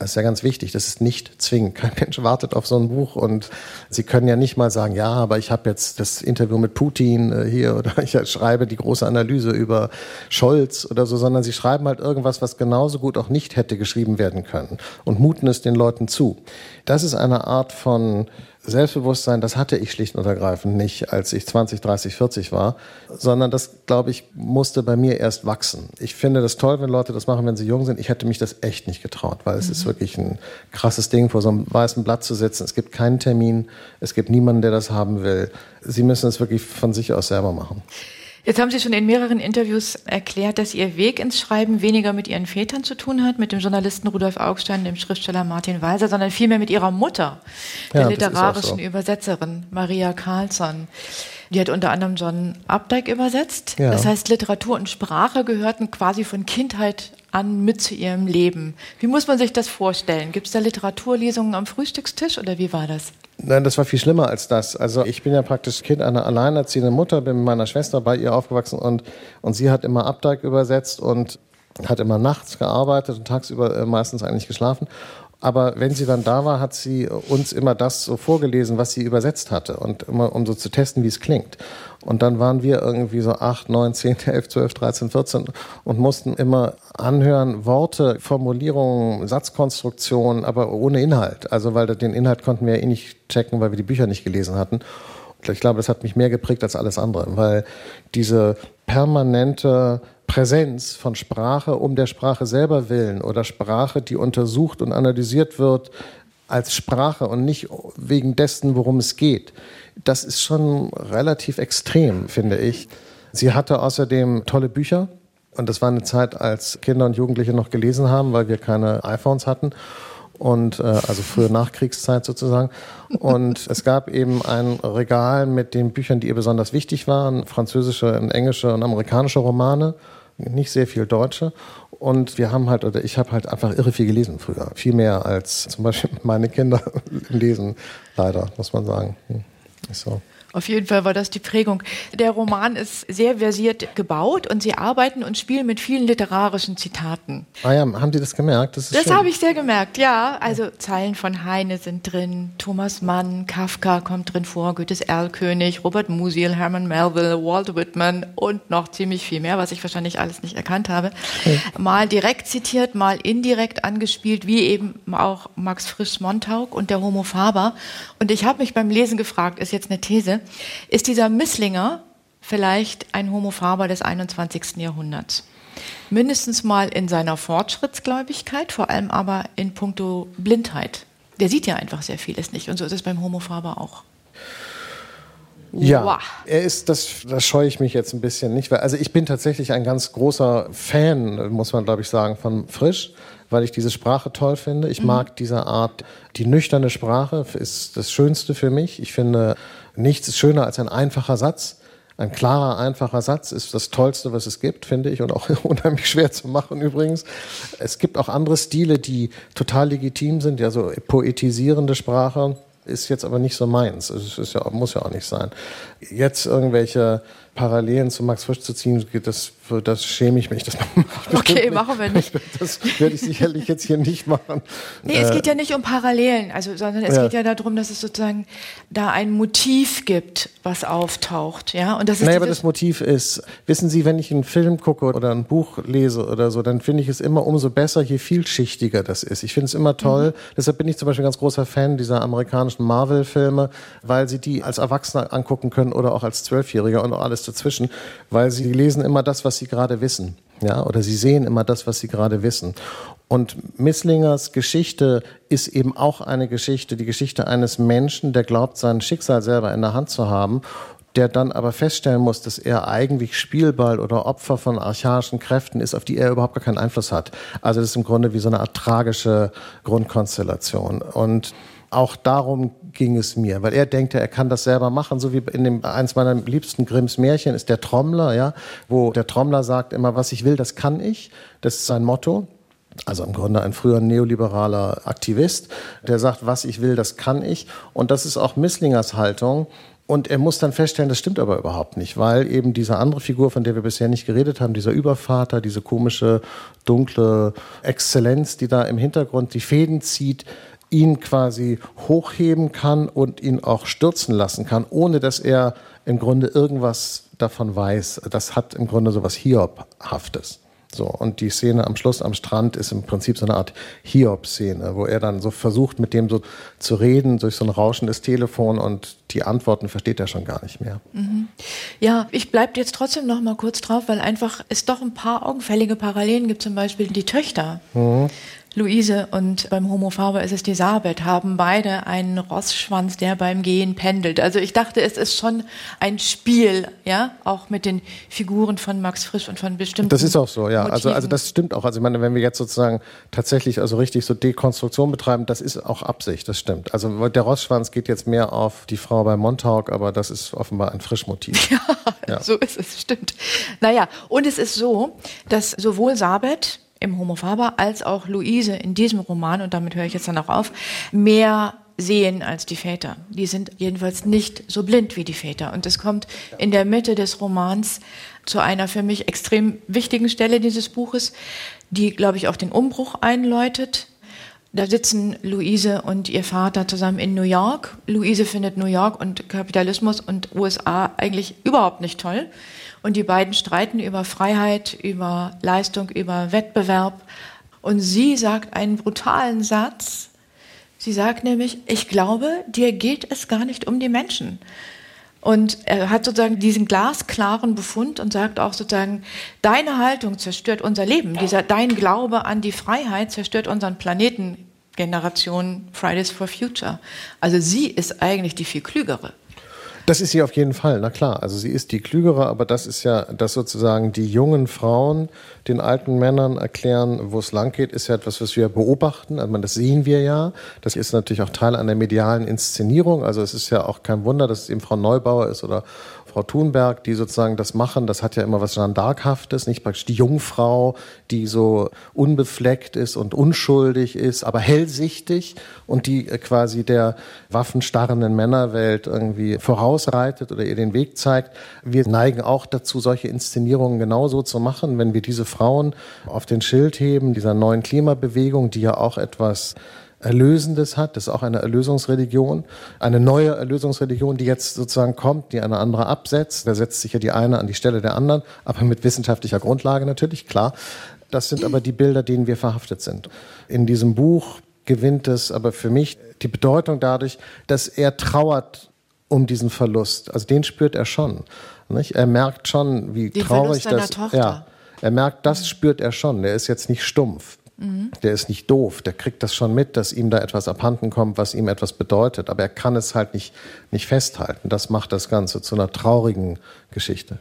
Speaker 3: das ist ja ganz wichtig. Das ist nicht zwingend. Kein Mensch wartet auf so ein Buch und Sie können ja nicht mal sagen, ja, aber ich habe jetzt das Interview mit Putin äh, hier oder ich schreibe die große Analyse über Scholz oder so, sondern Sie schreiben halt irgendwas, was genauso gut auch nicht hätte geschrieben werden können und muten es den Leuten zu. Das ist eine Art von Selbstbewusstsein, das hatte ich schlicht und ergreifend nicht, als ich 20, 30, 40 war, sondern das, glaube ich, musste bei mir erst wachsen. Ich finde das toll, wenn Leute das machen, wenn sie jung sind. Ich hätte mich das echt nicht getraut, weil es mhm. ist wirklich ein krasses Ding, vor so einem weißen Blatt zu sitzen. Es gibt keinen Termin, es gibt niemanden, der das haben will. Sie müssen es wirklich von sich aus selber machen.
Speaker 2: Jetzt haben Sie schon in mehreren Interviews erklärt, dass Ihr Weg ins Schreiben weniger mit Ihren Vätern zu tun hat, mit dem Journalisten Rudolf Augstein, dem Schriftsteller Martin Weiser, sondern vielmehr mit Ihrer Mutter, der ja, literarischen so. Übersetzerin Maria Carlsson. Die hat unter anderem John Updike übersetzt. Ja. Das heißt, Literatur und Sprache gehörten quasi von Kindheit an mit zu ihrem Leben. Wie muss man sich das vorstellen? Gibt es da Literaturlesungen am Frühstückstisch oder wie war das?
Speaker 3: Nein, das war viel schlimmer als das. Also ich bin ja praktisch Kind einer alleinerziehenden Mutter, bin mit meiner Schwester bei ihr aufgewachsen und, und sie hat immer Abteig übersetzt und hat immer nachts gearbeitet und tagsüber äh, meistens eigentlich geschlafen. Aber wenn sie dann da war, hat sie uns immer das so vorgelesen, was sie übersetzt hatte und immer, um so zu testen, wie es klingt. Und dann waren wir irgendwie so acht, neun, zehn, elf, zwölf, dreizehn, vierzehn und mussten immer anhören, Worte, Formulierungen, Satzkonstruktionen, aber ohne Inhalt. Also, weil den Inhalt konnten wir ja eh nicht checken, weil wir die Bücher nicht gelesen hatten. Ich glaube, das hat mich mehr geprägt als alles andere, weil diese permanente Präsenz von Sprache um der Sprache selber willen oder Sprache, die untersucht und analysiert wird als Sprache und nicht wegen dessen, worum es geht, das ist schon relativ extrem, finde ich. Sie hatte außerdem tolle Bücher. Und das war eine Zeit, als Kinder und Jugendliche noch gelesen haben, weil wir keine iPhones hatten und äh, also frühe Nachkriegszeit sozusagen. Und es gab eben ein Regal mit den Büchern, die ihr besonders wichtig waren, französische, englische und amerikanische Romane nicht sehr viel Deutsche. Und wir haben halt, oder ich habe halt einfach irre viel gelesen früher. Viel mehr als zum Beispiel meine Kinder lesen, leider, muss man sagen. Hm, ist so.
Speaker 2: Auf jeden Fall war das die Prägung. Der Roman ist sehr versiert gebaut und sie arbeiten und spielen mit vielen literarischen Zitaten.
Speaker 3: Ah ja, haben Sie das gemerkt?
Speaker 2: Das, das habe ich sehr gemerkt, ja. Also Zeilen von Heine sind drin, Thomas Mann, Kafka kommt drin vor, Goethes Erlkönig, Robert Musil, Herman Melville, Walt Whitman und noch ziemlich viel mehr, was ich wahrscheinlich alles nicht erkannt habe. Mal direkt zitiert, mal indirekt angespielt, wie eben auch Max Frisch Montauk und der Homo Faber. Und ich habe mich beim Lesen gefragt, ist jetzt eine These, ist dieser Misslinger vielleicht ein Homo faber des 21. Jahrhunderts? Mindestens mal in seiner Fortschrittsgläubigkeit, vor allem aber in puncto Blindheit. Der sieht ja einfach sehr vieles nicht und so ist es beim Homo faber auch.
Speaker 3: Ja, wow. er ist, das, das scheue ich mich jetzt ein bisschen nicht. Weil, also ich bin tatsächlich ein ganz großer Fan, muss man glaube ich sagen, von Frisch, weil ich diese Sprache toll finde. Ich mhm. mag diese Art, die nüchterne Sprache ist das Schönste für mich. Ich finde, nichts ist schöner als ein einfacher Satz. Ein klarer, einfacher Satz ist das Tollste, was es gibt, finde ich, und auch unheimlich schwer zu machen übrigens. Es gibt auch andere Stile, die total legitim sind, ja, so poetisierende Sprache ist jetzt aber nicht so meins. Es ist ja, muss ja auch nicht sein. Jetzt irgendwelche Parallelen zu Max Frisch zu ziehen, das, das schäme ich mich. Das
Speaker 2: okay, machen wir nicht.
Speaker 3: Das werde ich sicherlich jetzt hier nicht machen.
Speaker 2: Nee, es geht ja nicht um Parallelen, also, sondern es ja. geht ja darum, dass es sozusagen da ein Motiv gibt, was auftaucht. Ja?
Speaker 3: Und das ist naja, aber das Motiv ist, wissen Sie, wenn ich einen Film gucke oder ein Buch lese oder so, dann finde ich es immer umso besser, je vielschichtiger das ist. Ich finde es immer toll. Mhm. Deshalb bin ich zum Beispiel ein ganz großer Fan dieser amerikanischen Marvel-Filme, weil Sie die als Erwachsener angucken können oder auch als Zwölfjähriger und alles dazwischen, weil sie lesen immer das, was sie gerade wissen. Ja, oder sie sehen immer das, was sie gerade wissen. Und Misslingers Geschichte ist eben auch eine Geschichte, die Geschichte eines Menschen, der glaubt, sein Schicksal selber in der Hand zu haben, der dann aber feststellen muss, dass er eigentlich Spielball oder Opfer von archaischen Kräften ist, auf die er überhaupt gar keinen Einfluss hat. Also das ist im Grunde wie so eine Art tragische Grundkonstellation. Und auch darum ging es mir, weil er denkt, er kann das selber machen, so wie in dem eins meiner liebsten Grimms Märchen ist der Trommler, ja, wo der Trommler sagt immer, was ich will, das kann ich. Das ist sein Motto. Also im Grunde ein früher neoliberaler Aktivist, der sagt, was ich will, das kann ich. Und das ist auch Misslingers Haltung. Und er muss dann feststellen, das stimmt aber überhaupt nicht, weil eben diese andere Figur, von der wir bisher nicht geredet haben, dieser Übervater, diese komische, dunkle Exzellenz, die da im Hintergrund die Fäden zieht, ihn quasi hochheben kann und ihn auch stürzen lassen kann, ohne dass er im Grunde irgendwas davon weiß. Das hat im Grunde so was Hiobhaftes. So, und die Szene am Schluss am Strand ist im Prinzip so eine Art Hiob-Szene, wo er dann so versucht, mit dem so zu reden durch so ein rauschendes Telefon und die Antworten versteht er schon gar nicht mehr. Mhm.
Speaker 2: Ja, ich bleibe jetzt trotzdem noch mal kurz drauf, weil einfach es doch ein paar augenfällige Parallelen gibt, zum Beispiel die Töchter. Mhm. Luise und beim Homo Faber ist es die Sabet, haben beide einen Rossschwanz, der beim Gehen pendelt. Also ich dachte, es ist schon ein Spiel, ja, auch mit den Figuren von Max Frisch und von bestimmten.
Speaker 3: Das ist auch so, ja. Also, also das stimmt auch. Also ich meine, wenn wir jetzt sozusagen tatsächlich also richtig so Dekonstruktion betreiben, das ist auch Absicht, das stimmt. Also der Rossschwanz geht jetzt mehr auf die Frau bei Montauk, aber das ist offenbar ein Frischmotiv.
Speaker 2: Ja, ja, so ist es, stimmt. Naja, und es ist so, dass sowohl Sabet im Homo Faber als auch Luise in diesem Roman, und damit höre ich jetzt dann auch auf, mehr sehen als die Väter. Die sind jedenfalls nicht so blind wie die Väter. Und es kommt in der Mitte des Romans zu einer für mich extrem wichtigen Stelle dieses Buches, die, glaube ich, auch den Umbruch einläutet. Da sitzen Luise und ihr Vater zusammen in New York. Luise findet New York und Kapitalismus und USA eigentlich überhaupt nicht toll. Und die beiden streiten über Freiheit, über Leistung, über Wettbewerb. Und sie sagt einen brutalen Satz. Sie sagt nämlich, ich glaube, dir geht es gar nicht um die Menschen. Und er hat sozusagen diesen glasklaren Befund und sagt auch sozusagen, deine Haltung zerstört unser Leben. Dieser, dein Glaube an die Freiheit zerstört unseren Planeten. Generation Fridays for Future. Also sie ist eigentlich die viel klügere.
Speaker 3: Das ist sie auf jeden Fall, na klar. Also sie ist die Klügere, aber das ist ja, dass sozusagen die jungen Frauen den alten Männern erklären, wo es lang geht, ist ja etwas, was wir beobachten. Also das sehen wir ja. Das ist natürlich auch Teil einer medialen Inszenierung. Also es ist ja auch kein Wunder, dass es eben Frau Neubauer ist oder Frau Thunberg, die sozusagen das machen, das hat ja immer was Jeanne d'Arc-haftes, nicht praktisch die Jungfrau, die so unbefleckt ist und unschuldig ist, aber hellsichtig und die äh, quasi der waffenstarrenden Männerwelt irgendwie vorausreitet oder ihr den Weg zeigt. Wir neigen auch dazu, solche Inszenierungen genauso zu machen, wenn wir diese Frauen auf den Schild heben, dieser neuen Klimabewegung, die ja auch etwas Erlösendes hat. Das ist auch eine Erlösungsreligion, eine neue Erlösungsreligion, die jetzt sozusagen kommt, die eine andere absetzt. Da setzt sich ja die eine an die Stelle der anderen, aber mit wissenschaftlicher Grundlage natürlich, klar. Das sind aber die Bilder, denen wir verhaftet sind. In diesem Buch gewinnt es aber für mich die Bedeutung dadurch, dass er trauert um diesen Verlust. Also den spürt er schon. Nicht? Er merkt schon, wie
Speaker 2: Den
Speaker 3: traurig
Speaker 2: Verlust
Speaker 3: das.
Speaker 2: Tochter.
Speaker 3: Ja, er merkt, das spürt er schon. Er ist jetzt nicht stumpf. Der ist nicht doof, der kriegt das schon mit, dass ihm da etwas abhanden kommt, was ihm etwas bedeutet, aber er kann es halt nicht, nicht festhalten. Das macht das Ganze zu einer traurigen Geschichte.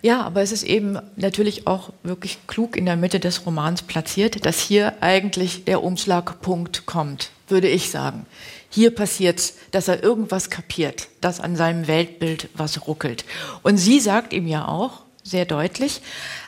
Speaker 2: Ja, aber es ist eben natürlich auch wirklich klug in der Mitte des Romans platziert, dass hier eigentlich der Umschlagpunkt kommt, würde ich sagen. Hier passiert dass er irgendwas kapiert, dass an seinem Weltbild was ruckelt. Und sie sagt ihm ja auch, sehr deutlich,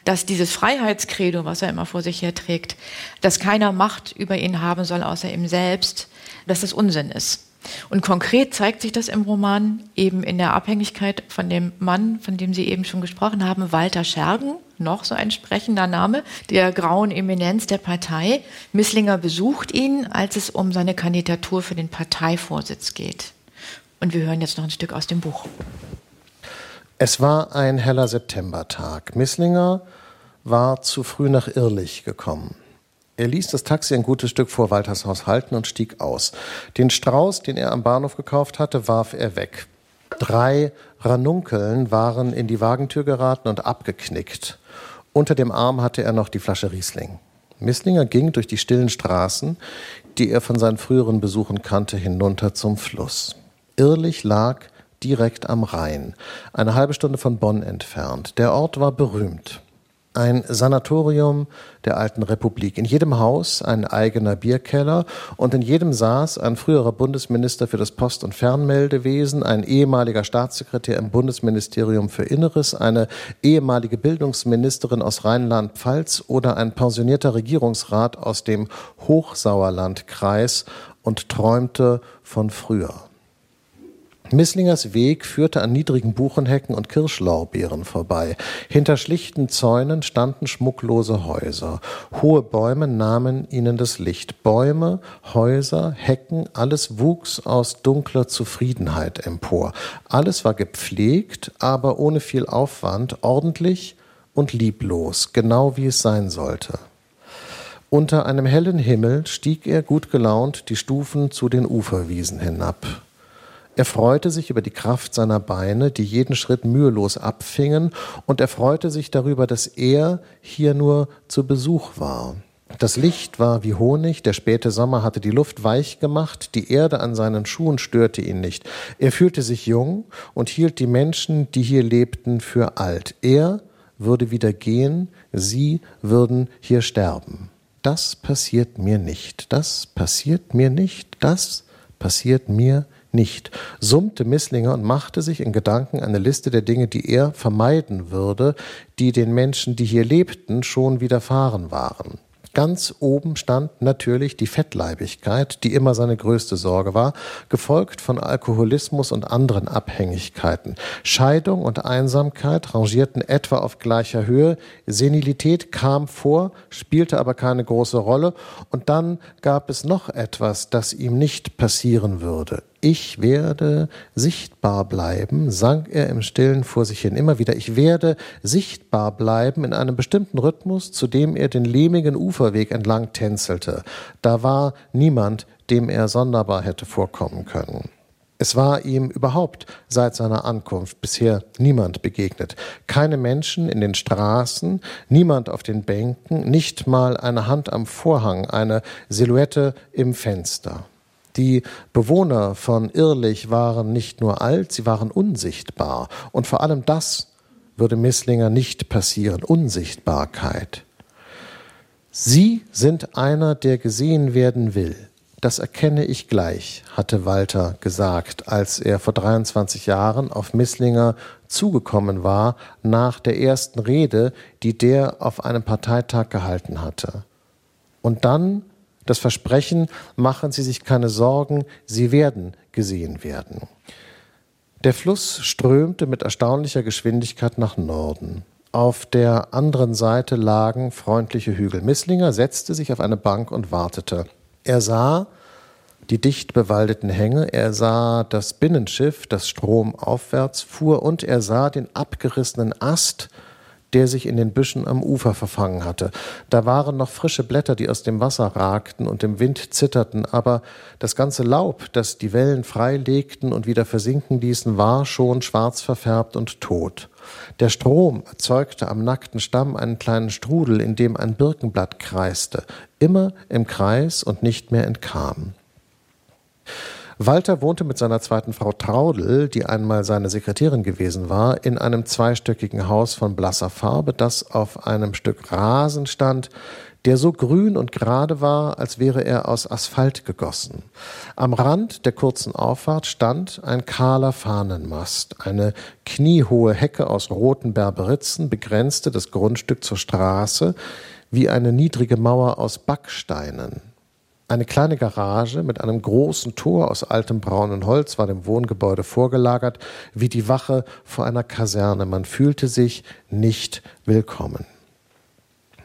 Speaker 2: dass dieses Freiheitskredo, was er immer vor sich her trägt, dass keiner Macht über ihn haben soll, außer ihm selbst, dass das Unsinn ist. Und konkret zeigt sich das im Roman eben in der Abhängigkeit von dem Mann, von dem Sie eben schon gesprochen haben, Walter Schergen, noch so ein sprechender Name, der grauen Eminenz der Partei. Misslinger besucht ihn, als es um seine Kandidatur für den Parteivorsitz geht. Und wir hören jetzt noch ein Stück aus dem Buch.
Speaker 3: Es war ein heller Septembertag. Misslinger war zu früh nach Irrlich gekommen. Er ließ das Taxi ein gutes Stück vor Walters Haus halten und stieg aus. Den Strauß, den er am Bahnhof gekauft hatte, warf er weg. Drei Ranunkeln waren in die Wagentür geraten und abgeknickt. Unter dem Arm hatte er noch die Flasche Riesling. Misslinger ging durch die stillen Straßen, die er von seinen früheren Besuchen kannte, hinunter zum Fluss. Irrlich lag direkt am Rhein, eine halbe Stunde von Bonn entfernt. Der Ort war berühmt. Ein Sanatorium der alten Republik. In jedem Haus ein eigener Bierkeller und in jedem saß ein früherer Bundesminister für das Post- und Fernmeldewesen, ein ehemaliger Staatssekretär im Bundesministerium für Inneres, eine ehemalige Bildungsministerin aus Rheinland-Pfalz oder ein pensionierter Regierungsrat aus dem Hochsauerlandkreis und träumte von früher. Misslingers Weg führte an niedrigen Buchenhecken und Kirschlorbeeren vorbei. Hinter schlichten Zäunen standen schmucklose Häuser. Hohe Bäume nahmen ihnen das Licht. Bäume, Häuser, Hecken, alles wuchs aus dunkler Zufriedenheit empor. Alles war gepflegt, aber ohne viel Aufwand, ordentlich und lieblos, genau wie es sein sollte. Unter einem hellen Himmel stieg er gut gelaunt die Stufen zu den Uferwiesen hinab. Er freute sich über die Kraft seiner Beine, die jeden Schritt mühelos abfingen, und er freute sich darüber, dass er hier nur zu Besuch war. Das Licht war wie Honig, der späte Sommer hatte die Luft weich gemacht, die Erde an seinen Schuhen störte ihn nicht. Er fühlte sich jung und hielt die Menschen, die hier lebten, für alt. Er würde wieder gehen, sie würden hier sterben. Das passiert mir nicht, das passiert mir nicht, das passiert mir nicht, summte Misslinger und machte sich in Gedanken eine Liste der Dinge, die er vermeiden würde, die den Menschen, die hier lebten, schon widerfahren waren. Ganz oben stand natürlich die Fettleibigkeit, die immer seine größte Sorge war, gefolgt von Alkoholismus und anderen Abhängigkeiten. Scheidung und Einsamkeit rangierten etwa auf gleicher Höhe, Senilität kam vor, spielte aber keine große Rolle, und dann gab es noch etwas, das ihm nicht passieren würde. Ich werde sichtbar bleiben, sang er im Stillen vor sich hin immer wieder. Ich werde sichtbar bleiben in einem bestimmten Rhythmus, zu dem er den lehmigen Uferweg entlang tänzelte. Da war niemand, dem er sonderbar hätte vorkommen können. Es war ihm überhaupt seit seiner Ankunft bisher niemand begegnet. Keine Menschen in den Straßen, niemand auf den Bänken, nicht mal eine Hand am Vorhang, eine Silhouette im Fenster. Die Bewohner von Irrlich waren nicht nur alt, sie waren unsichtbar. Und vor allem das würde Misslinger nicht passieren, Unsichtbarkeit. Sie sind einer, der gesehen werden will. das erkenne ich gleich, hatte Walter gesagt, als er vor 23 Jahren auf Misslinger zugekommen war nach der ersten Rede, die der auf einem Parteitag gehalten hatte. Und dann das Versprechen, machen Sie sich keine Sorgen, Sie werden gesehen werden. Der Fluss strömte mit erstaunlicher Geschwindigkeit nach Norden. Auf der anderen Seite lagen freundliche Hügel. Misslinger setzte sich auf eine Bank und wartete. Er sah die dicht bewaldeten Hänge, er sah das Binnenschiff, das stromaufwärts fuhr, und er sah den abgerissenen Ast, der sich in den Büschen am Ufer verfangen hatte. Da waren noch frische Blätter, die aus dem Wasser ragten und im Wind zitterten, aber das ganze Laub, das die Wellen freilegten und wieder versinken ließen, war schon schwarz verfärbt und tot. Der Strom erzeugte am nackten Stamm einen kleinen Strudel, in dem ein Birkenblatt kreiste, immer im Kreis und nicht mehr entkam. Walter wohnte mit seiner zweiten Frau Traudel, die einmal seine Sekretärin gewesen war, in einem zweistöckigen Haus von blasser Farbe, das auf einem Stück Rasen stand, der so grün und gerade war, als wäre er aus Asphalt gegossen. Am Rand der kurzen Auffahrt stand ein kahler Fahnenmast. Eine kniehohe Hecke aus roten Berberitzen begrenzte das Grundstück zur Straße wie eine niedrige Mauer aus Backsteinen. Eine kleine Garage mit einem großen Tor aus altem braunen Holz war dem Wohngebäude vorgelagert, wie die Wache vor einer Kaserne. Man fühlte sich nicht willkommen.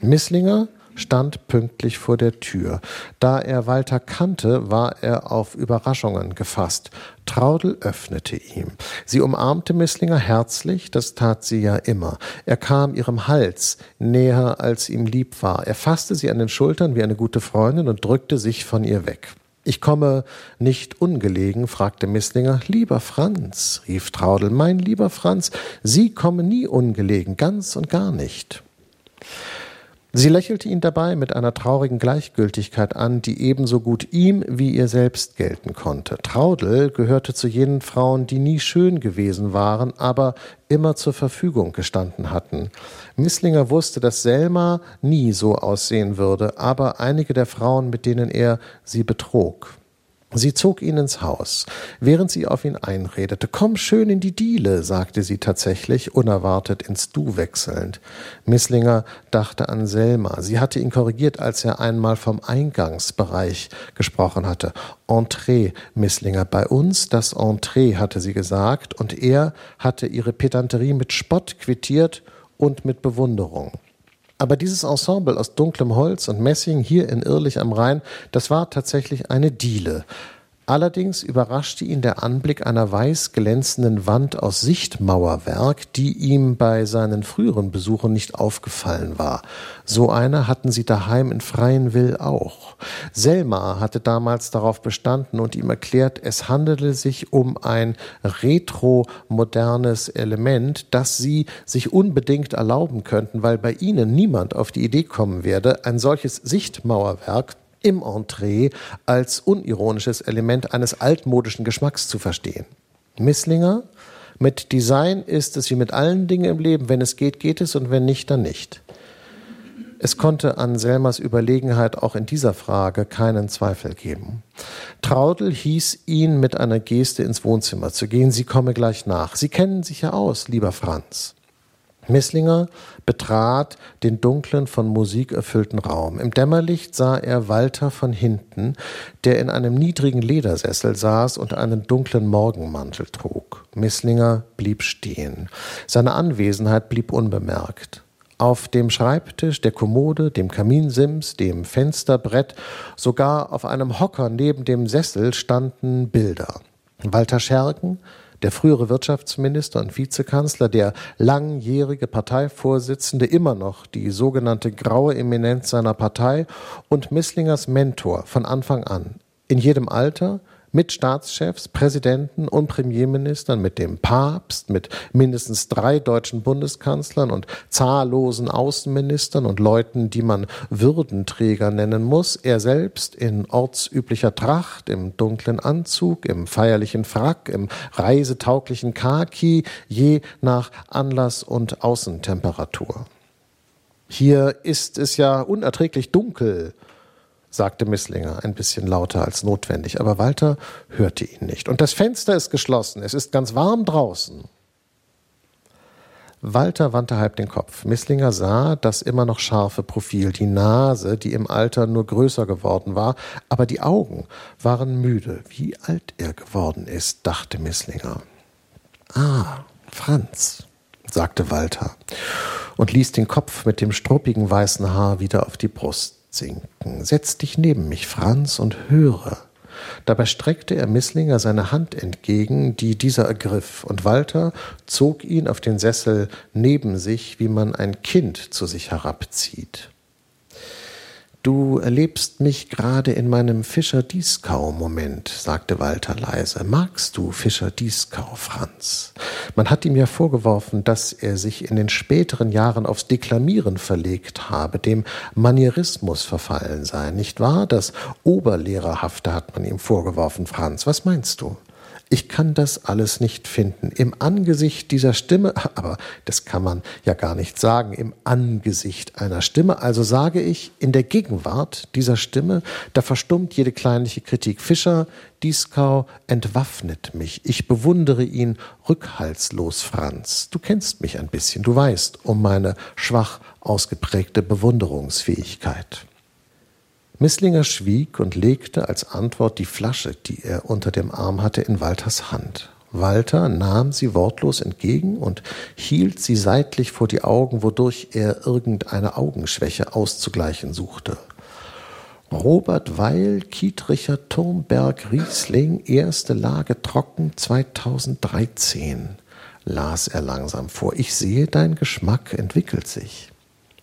Speaker 3: Misslinger stand pünktlich vor der Tür. Da er Walter kannte, war er auf Überraschungen gefasst. Traudel öffnete ihm. Sie umarmte Misslinger herzlich, das tat sie ja immer. Er kam ihrem Hals näher, als ihm lieb war. Er fasste sie an den Schultern wie eine gute Freundin und drückte sich von ihr weg. Ich komme nicht ungelegen, fragte Misslinger. Lieber Franz, rief Traudel, mein lieber Franz, Sie kommen nie ungelegen, ganz und gar nicht. Sie lächelte ihn dabei mit einer traurigen Gleichgültigkeit an, die ebenso gut ihm wie ihr selbst gelten konnte. Traudel gehörte zu jenen Frauen, die nie schön gewesen waren, aber immer zur Verfügung gestanden hatten. Misslinger wusste, dass Selma nie so aussehen würde, aber einige der Frauen, mit denen er sie betrog. Sie zog ihn ins Haus, während sie auf ihn einredete. Komm schön in die Diele, sagte sie tatsächlich, unerwartet ins Du wechselnd. Misslinger dachte an Selma. Sie hatte ihn korrigiert, als er einmal vom Eingangsbereich gesprochen hatte. Entree, Misslinger. Bei uns das Entree, hatte sie gesagt, und er hatte ihre Pedanterie mit Spott quittiert und mit Bewunderung. Aber dieses Ensemble aus dunklem Holz und Messing hier in Irrlich am Rhein, das war tatsächlich eine Diele. Allerdings überraschte ihn der Anblick einer weiß glänzenden Wand aus Sichtmauerwerk, die ihm bei seinen früheren Besuchen nicht aufgefallen war. So eine hatten sie daheim in Freienwill auch. Selma hatte damals darauf bestanden und ihm erklärt, es handele sich um ein retromodernes Element, das sie sich unbedingt erlauben könnten, weil bei ihnen niemand auf die Idee kommen werde, ein solches Sichtmauerwerk im Entree als unironisches Element eines altmodischen Geschmacks zu verstehen. Misslinger, mit Design ist es wie mit allen Dingen im Leben, wenn es geht, geht es und wenn nicht, dann nicht. Es konnte an Selmers Überlegenheit auch in dieser Frage keinen Zweifel geben. Traudel hieß ihn mit einer Geste ins Wohnzimmer zu gehen. Sie komme gleich nach. Sie kennen sich ja aus, lieber Franz. Misslinger betrat den dunklen, von Musik erfüllten Raum. Im Dämmerlicht sah er Walter von hinten, der in einem niedrigen Ledersessel saß und einen dunklen Morgenmantel trug. Misslinger blieb stehen. Seine Anwesenheit blieb unbemerkt. Auf dem Schreibtisch, der Kommode, dem Kaminsims, dem Fensterbrett, sogar auf einem Hocker neben dem Sessel standen Bilder. Walter Scherken, der frühere Wirtschaftsminister und Vizekanzler, der langjährige Parteivorsitzende, immer noch die sogenannte graue Eminenz seiner Partei und Misslingers Mentor von Anfang an. In jedem Alter, mit Staatschefs, Präsidenten und Premierministern, mit dem Papst, mit mindestens drei deutschen Bundeskanzlern und zahllosen Außenministern und Leuten, die man Würdenträger nennen muss, er selbst in ortsüblicher Tracht, im dunklen Anzug, im feierlichen Frack, im reisetauglichen Khaki, je nach Anlass und Außentemperatur. Hier ist es ja unerträglich dunkel, sagte Misslinger ein bisschen lauter als notwendig, aber Walter hörte ihn nicht. Und das Fenster ist geschlossen, es ist ganz warm draußen. Walter wandte halb den Kopf. Misslinger sah das immer noch scharfe Profil, die Nase, die im Alter nur größer geworden war, aber die Augen waren müde. Wie alt er geworden ist, dachte Misslinger. Ah, Franz, sagte Walter und ließ den Kopf mit dem struppigen weißen Haar wieder auf die Brust sinken. Setz dich neben mich, Franz, und höre. Dabei streckte er Misslinger seine Hand entgegen, die dieser ergriff, und Walter zog ihn auf den Sessel neben sich, wie man ein Kind zu sich herabzieht. Du erlebst mich gerade in meinem Fischer-Dieskau-Moment, sagte Walter leise. Magst du Fischer-Dieskau, Franz? Man hat ihm ja vorgeworfen, dass er sich in den späteren Jahren aufs Deklamieren verlegt habe, dem Manierismus verfallen sei, nicht wahr? Das Oberlehrerhafte hat man ihm vorgeworfen, Franz. Was meinst du? Ich kann das alles nicht finden. Im Angesicht dieser Stimme, aber das kann man ja gar nicht sagen, im Angesicht einer Stimme. Also sage ich, in der Gegenwart dieser Stimme, da verstummt jede kleinliche Kritik. Fischer, Dieskau entwaffnet mich. Ich bewundere ihn rückhaltslos, Franz. Du kennst mich ein bisschen. Du weißt um meine schwach ausgeprägte Bewunderungsfähigkeit. Misslinger schwieg und legte als Antwort die Flasche, die er unter dem Arm hatte, in Walters Hand. Walter nahm sie wortlos entgegen und hielt sie seitlich vor die Augen, wodurch er irgendeine Augenschwäche auszugleichen suchte. Robert Weil, Kietricher, Turmberg, Riesling, erste Lage trocken 2013, las er langsam vor. Ich sehe, dein Geschmack entwickelt sich.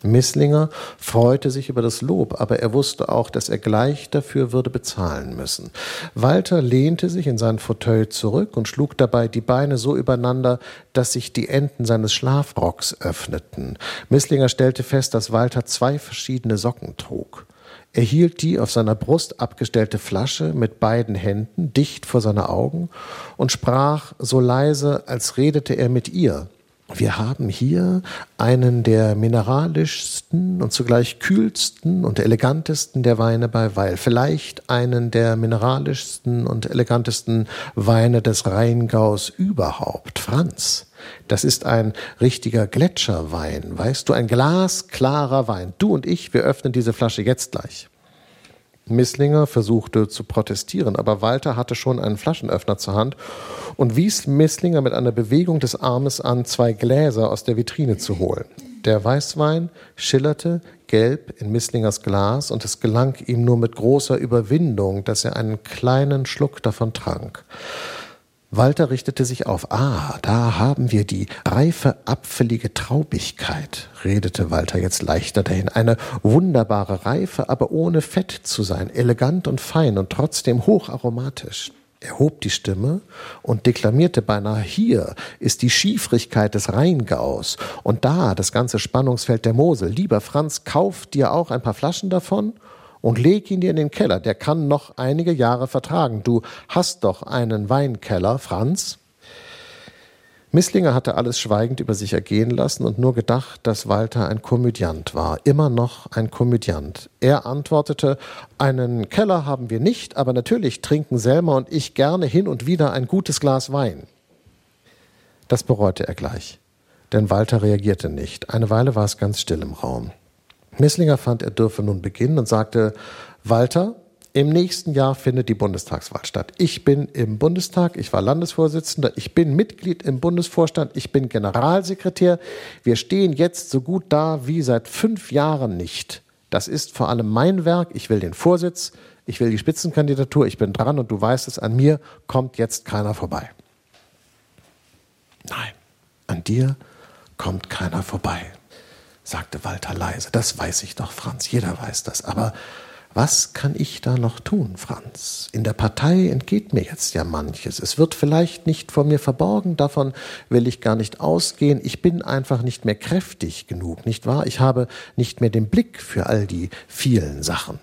Speaker 3: Misslinger freute sich über das Lob, aber er wusste auch, dass er gleich dafür würde bezahlen müssen. Walter lehnte sich in seinen Fauteuil zurück und schlug dabei die Beine so übereinander, dass sich die Enden seines Schlafrocks öffneten. Misslinger stellte fest, dass Walter zwei verschiedene Socken trug. Er hielt die auf seiner Brust abgestellte Flasche mit beiden Händen dicht vor seine Augen und sprach so leise, als redete er mit ihr. Wir haben hier einen der mineralischsten und zugleich kühlsten und elegantesten der Weine bei Weil. Vielleicht einen der mineralischsten und elegantesten Weine des Rheingaus überhaupt. Franz, das ist ein richtiger Gletscherwein. Weißt du, ein glasklarer Wein. Du und ich, wir öffnen diese Flasche jetzt gleich. Misslinger versuchte zu protestieren, aber Walter hatte schon einen Flaschenöffner zur Hand und wies Misslinger mit einer Bewegung des Armes an, zwei Gläser aus der Vitrine zu holen. Der Weißwein schillerte gelb in Misslingers Glas und es gelang ihm nur mit großer Überwindung, dass er einen kleinen Schluck davon trank. Walter richtete sich auf. Ah, da haben wir die reife, apfelige Traubigkeit, redete Walter jetzt leichter dahin. Eine wunderbare Reife, aber ohne Fett zu sein, elegant und fein und trotzdem hocharomatisch. Er hob die Stimme und deklamierte beinahe, hier ist die Schiefrigkeit des Rheingaus und da das ganze Spannungsfeld der Mosel. Lieber Franz, kauf dir auch ein paar Flaschen davon und leg ihn dir in den Keller. Der kann noch einige Jahre vertragen. Du hast doch einen Weinkeller, Franz. Misslinger hatte alles schweigend über sich ergehen lassen und nur gedacht, dass Walter ein Komödiant war, immer noch ein Komödiant. Er antwortete, einen Keller haben wir nicht, aber natürlich trinken Selma und ich gerne hin und wieder ein gutes Glas Wein. Das bereute er gleich, denn Walter reagierte nicht. Eine Weile war es ganz still im Raum. Misslinger fand, er dürfe nun beginnen und sagte, Walter, im nächsten Jahr findet die Bundestagswahl statt. Ich bin im Bundestag, ich war Landesvorsitzender, ich bin Mitglied im Bundesvorstand, ich bin Generalsekretär. Wir stehen jetzt so gut da wie seit fünf Jahren nicht. Das ist vor allem mein Werk. Ich will den Vorsitz, ich will die Spitzenkandidatur, ich bin dran und du weißt es, an mir kommt jetzt keiner vorbei. Nein, an dir kommt keiner vorbei sagte Walter leise. Das weiß ich doch, Franz, jeder weiß das. Aber was kann ich da noch tun, Franz? In der Partei entgeht mir jetzt ja manches. Es wird vielleicht nicht vor mir verborgen, davon will ich gar nicht ausgehen. Ich bin einfach nicht mehr kräftig genug, nicht wahr? Ich habe nicht mehr den Blick für all die vielen Sachen.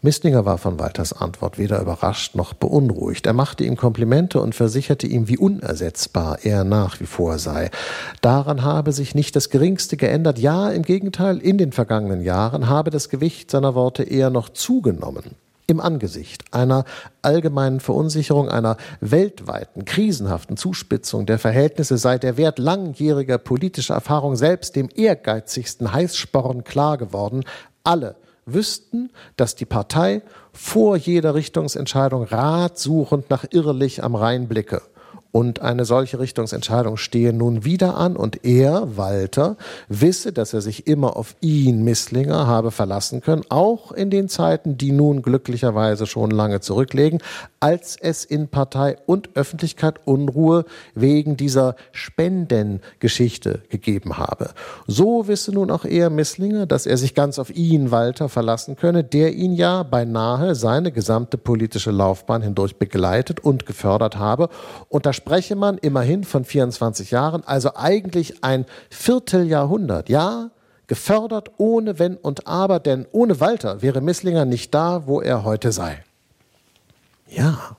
Speaker 3: Misslinger war von Walters Antwort weder überrascht noch beunruhigt. Er machte ihm Komplimente und versicherte ihm, wie unersetzbar er nach wie vor sei. Daran habe sich nicht das geringste geändert. Ja, im Gegenteil, in den vergangenen Jahren habe das Gewicht seiner Worte eher noch zugenommen. Im Angesicht einer allgemeinen Verunsicherung, einer weltweiten, krisenhaften Zuspitzung der Verhältnisse sei der Wert langjähriger politischer Erfahrung selbst dem ehrgeizigsten Heißsporn klar geworden. Alle wüssten, dass die Partei vor jeder Richtungsentscheidung ratsuchend nach Irrlich am Rhein blicke. Und eine solche Richtungsentscheidung stehe nun wieder an und er, Walter, wisse, dass er sich immer auf ihn, Misslinger, habe verlassen können, auch in den Zeiten, die nun glücklicherweise schon lange zurücklegen, als es in Partei und Öffentlichkeit Unruhe wegen dieser Spendengeschichte gegeben habe. So wisse nun auch er, Misslinger, dass er sich ganz auf ihn, Walter, verlassen könne, der ihn ja beinahe seine gesamte politische Laufbahn hindurch begleitet und gefördert habe und da spreche man immerhin von 24 Jahren, also eigentlich ein Vierteljahrhundert. Ja, gefördert ohne Wenn und Aber, denn ohne Walter wäre Misslinger nicht da, wo er heute sei. Ja,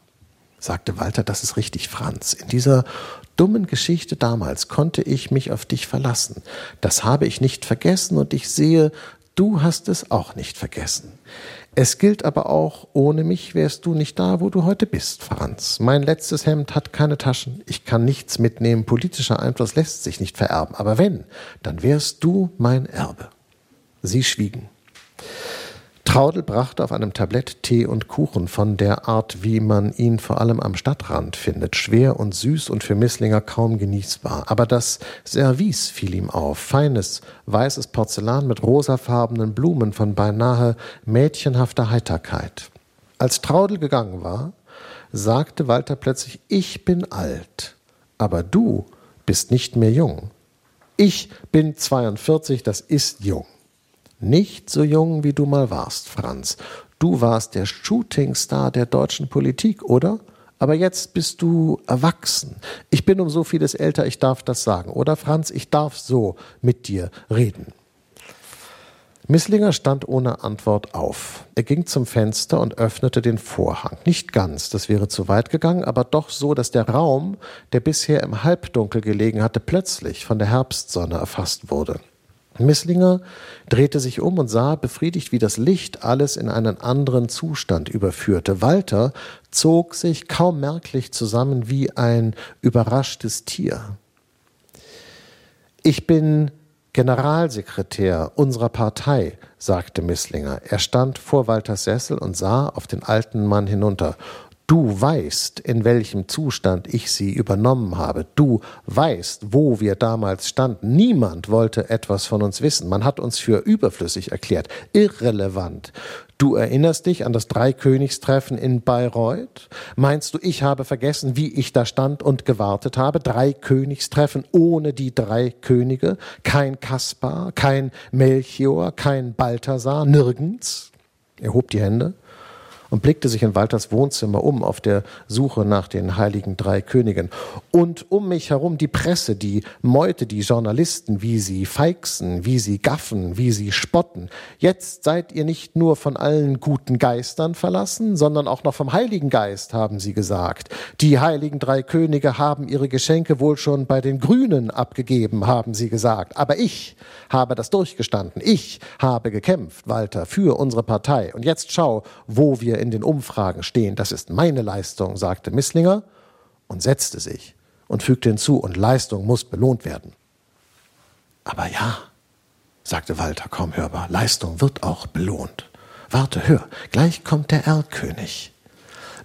Speaker 3: sagte Walter, das ist richtig, Franz. In dieser dummen Geschichte damals konnte ich mich auf dich verlassen. Das habe ich nicht vergessen und ich sehe, du hast es auch nicht vergessen. Es gilt aber auch, ohne mich wärst du nicht da, wo du heute bist, Franz. Mein letztes Hemd hat keine Taschen, ich kann nichts mitnehmen, politischer Einfluss lässt sich nicht vererben, aber wenn, dann wärst du mein Erbe. Sie schwiegen. Traudel brachte auf einem Tablett Tee und Kuchen von der Art, wie man ihn vor allem am Stadtrand findet, schwer und süß und für Misslinger kaum genießbar. Aber das Service fiel ihm auf, feines, weißes Porzellan mit rosafarbenen Blumen von beinahe mädchenhafter Heiterkeit. Als Traudel gegangen war, sagte Walter plötzlich, ich bin alt, aber du bist nicht mehr jung. Ich bin 42, das ist jung. Nicht so jung, wie du mal warst, Franz. Du warst der Shootingstar der deutschen Politik, oder? Aber jetzt bist du erwachsen. Ich bin um so vieles älter, ich darf das sagen. Oder Franz, ich darf so mit dir reden. Misslinger stand ohne Antwort auf. Er ging zum Fenster und öffnete den Vorhang. Nicht ganz, das wäre zu weit gegangen, aber doch so, dass der Raum, der bisher im Halbdunkel gelegen hatte, plötzlich von der Herbstsonne erfasst wurde. Misslinger drehte sich um und sah befriedigt, wie das Licht alles in einen anderen Zustand überführte. Walter zog sich kaum merklich zusammen wie ein überraschtes Tier. Ich bin Generalsekretär unserer Partei, sagte Misslinger. Er stand vor Walters Sessel und sah auf den alten Mann hinunter. Du weißt, in welchem Zustand ich sie übernommen habe. Du weißt, wo wir damals standen. Niemand wollte etwas von uns wissen. Man hat uns für überflüssig erklärt, irrelevant. Du erinnerst dich an das Dreikönigstreffen in Bayreuth? Meinst du, ich habe vergessen, wie ich da stand und gewartet habe? Dreikönigstreffen ohne die drei Könige? Kein Kaspar, kein Melchior, kein Balthasar, nirgends? Er hob die Hände und blickte sich in Walters Wohnzimmer um auf der Suche nach den heiligen drei Königen. Und um mich herum die Presse, die Meute, die Journalisten, wie sie feixen, wie sie gaffen, wie sie spotten. Jetzt seid ihr nicht nur von allen guten Geistern verlassen, sondern auch noch vom Heiligen Geist, haben sie gesagt. Die heiligen drei Könige haben ihre Geschenke wohl schon bei den Grünen abgegeben, haben sie gesagt. Aber ich habe das durchgestanden. Ich habe gekämpft, Walter, für unsere Partei. Und jetzt schau, wo wir in den Umfragen stehen. Das ist meine Leistung, sagte Misslinger und setzte sich und fügte hinzu, und Leistung muss belohnt werden. Aber ja, sagte Walter kaum hörbar, Leistung wird auch belohnt. Warte, hör, gleich kommt der Erlkönig.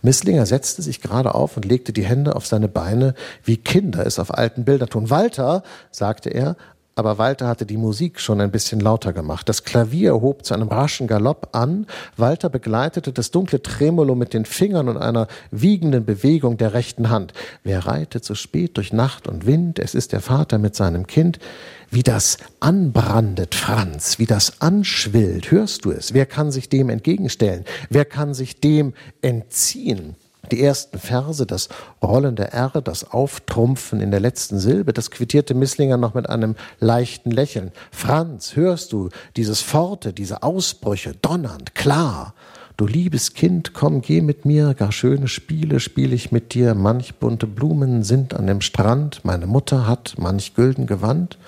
Speaker 3: Misslinger setzte sich gerade auf und legte die Hände auf seine Beine, wie Kinder es auf alten Bildern tun. Walter, sagte er, aber Walter hatte die Musik schon ein bisschen lauter gemacht. Das Klavier hob zu einem raschen Galopp an. Walter begleitete das dunkle Tremolo mit den Fingern und einer wiegenden Bewegung der rechten Hand. Wer reitet so spät durch Nacht und Wind? Es ist der Vater mit seinem Kind. Wie das anbrandet, Franz, wie das anschwillt. Hörst du es? Wer kann sich dem entgegenstellen? Wer kann sich dem entziehen? Die ersten Verse, das rollende R, das Auftrumpfen in der letzten Silbe, das quittierte Misslinger noch mit einem leichten Lächeln. Franz, hörst du dieses Forte, diese Ausbrüche, donnernd, klar. Du liebes Kind, komm, geh mit mir, gar schöne Spiele spiel ich mit dir, manch bunte Blumen sind an dem Strand, meine Mutter hat manch gülden Gewand.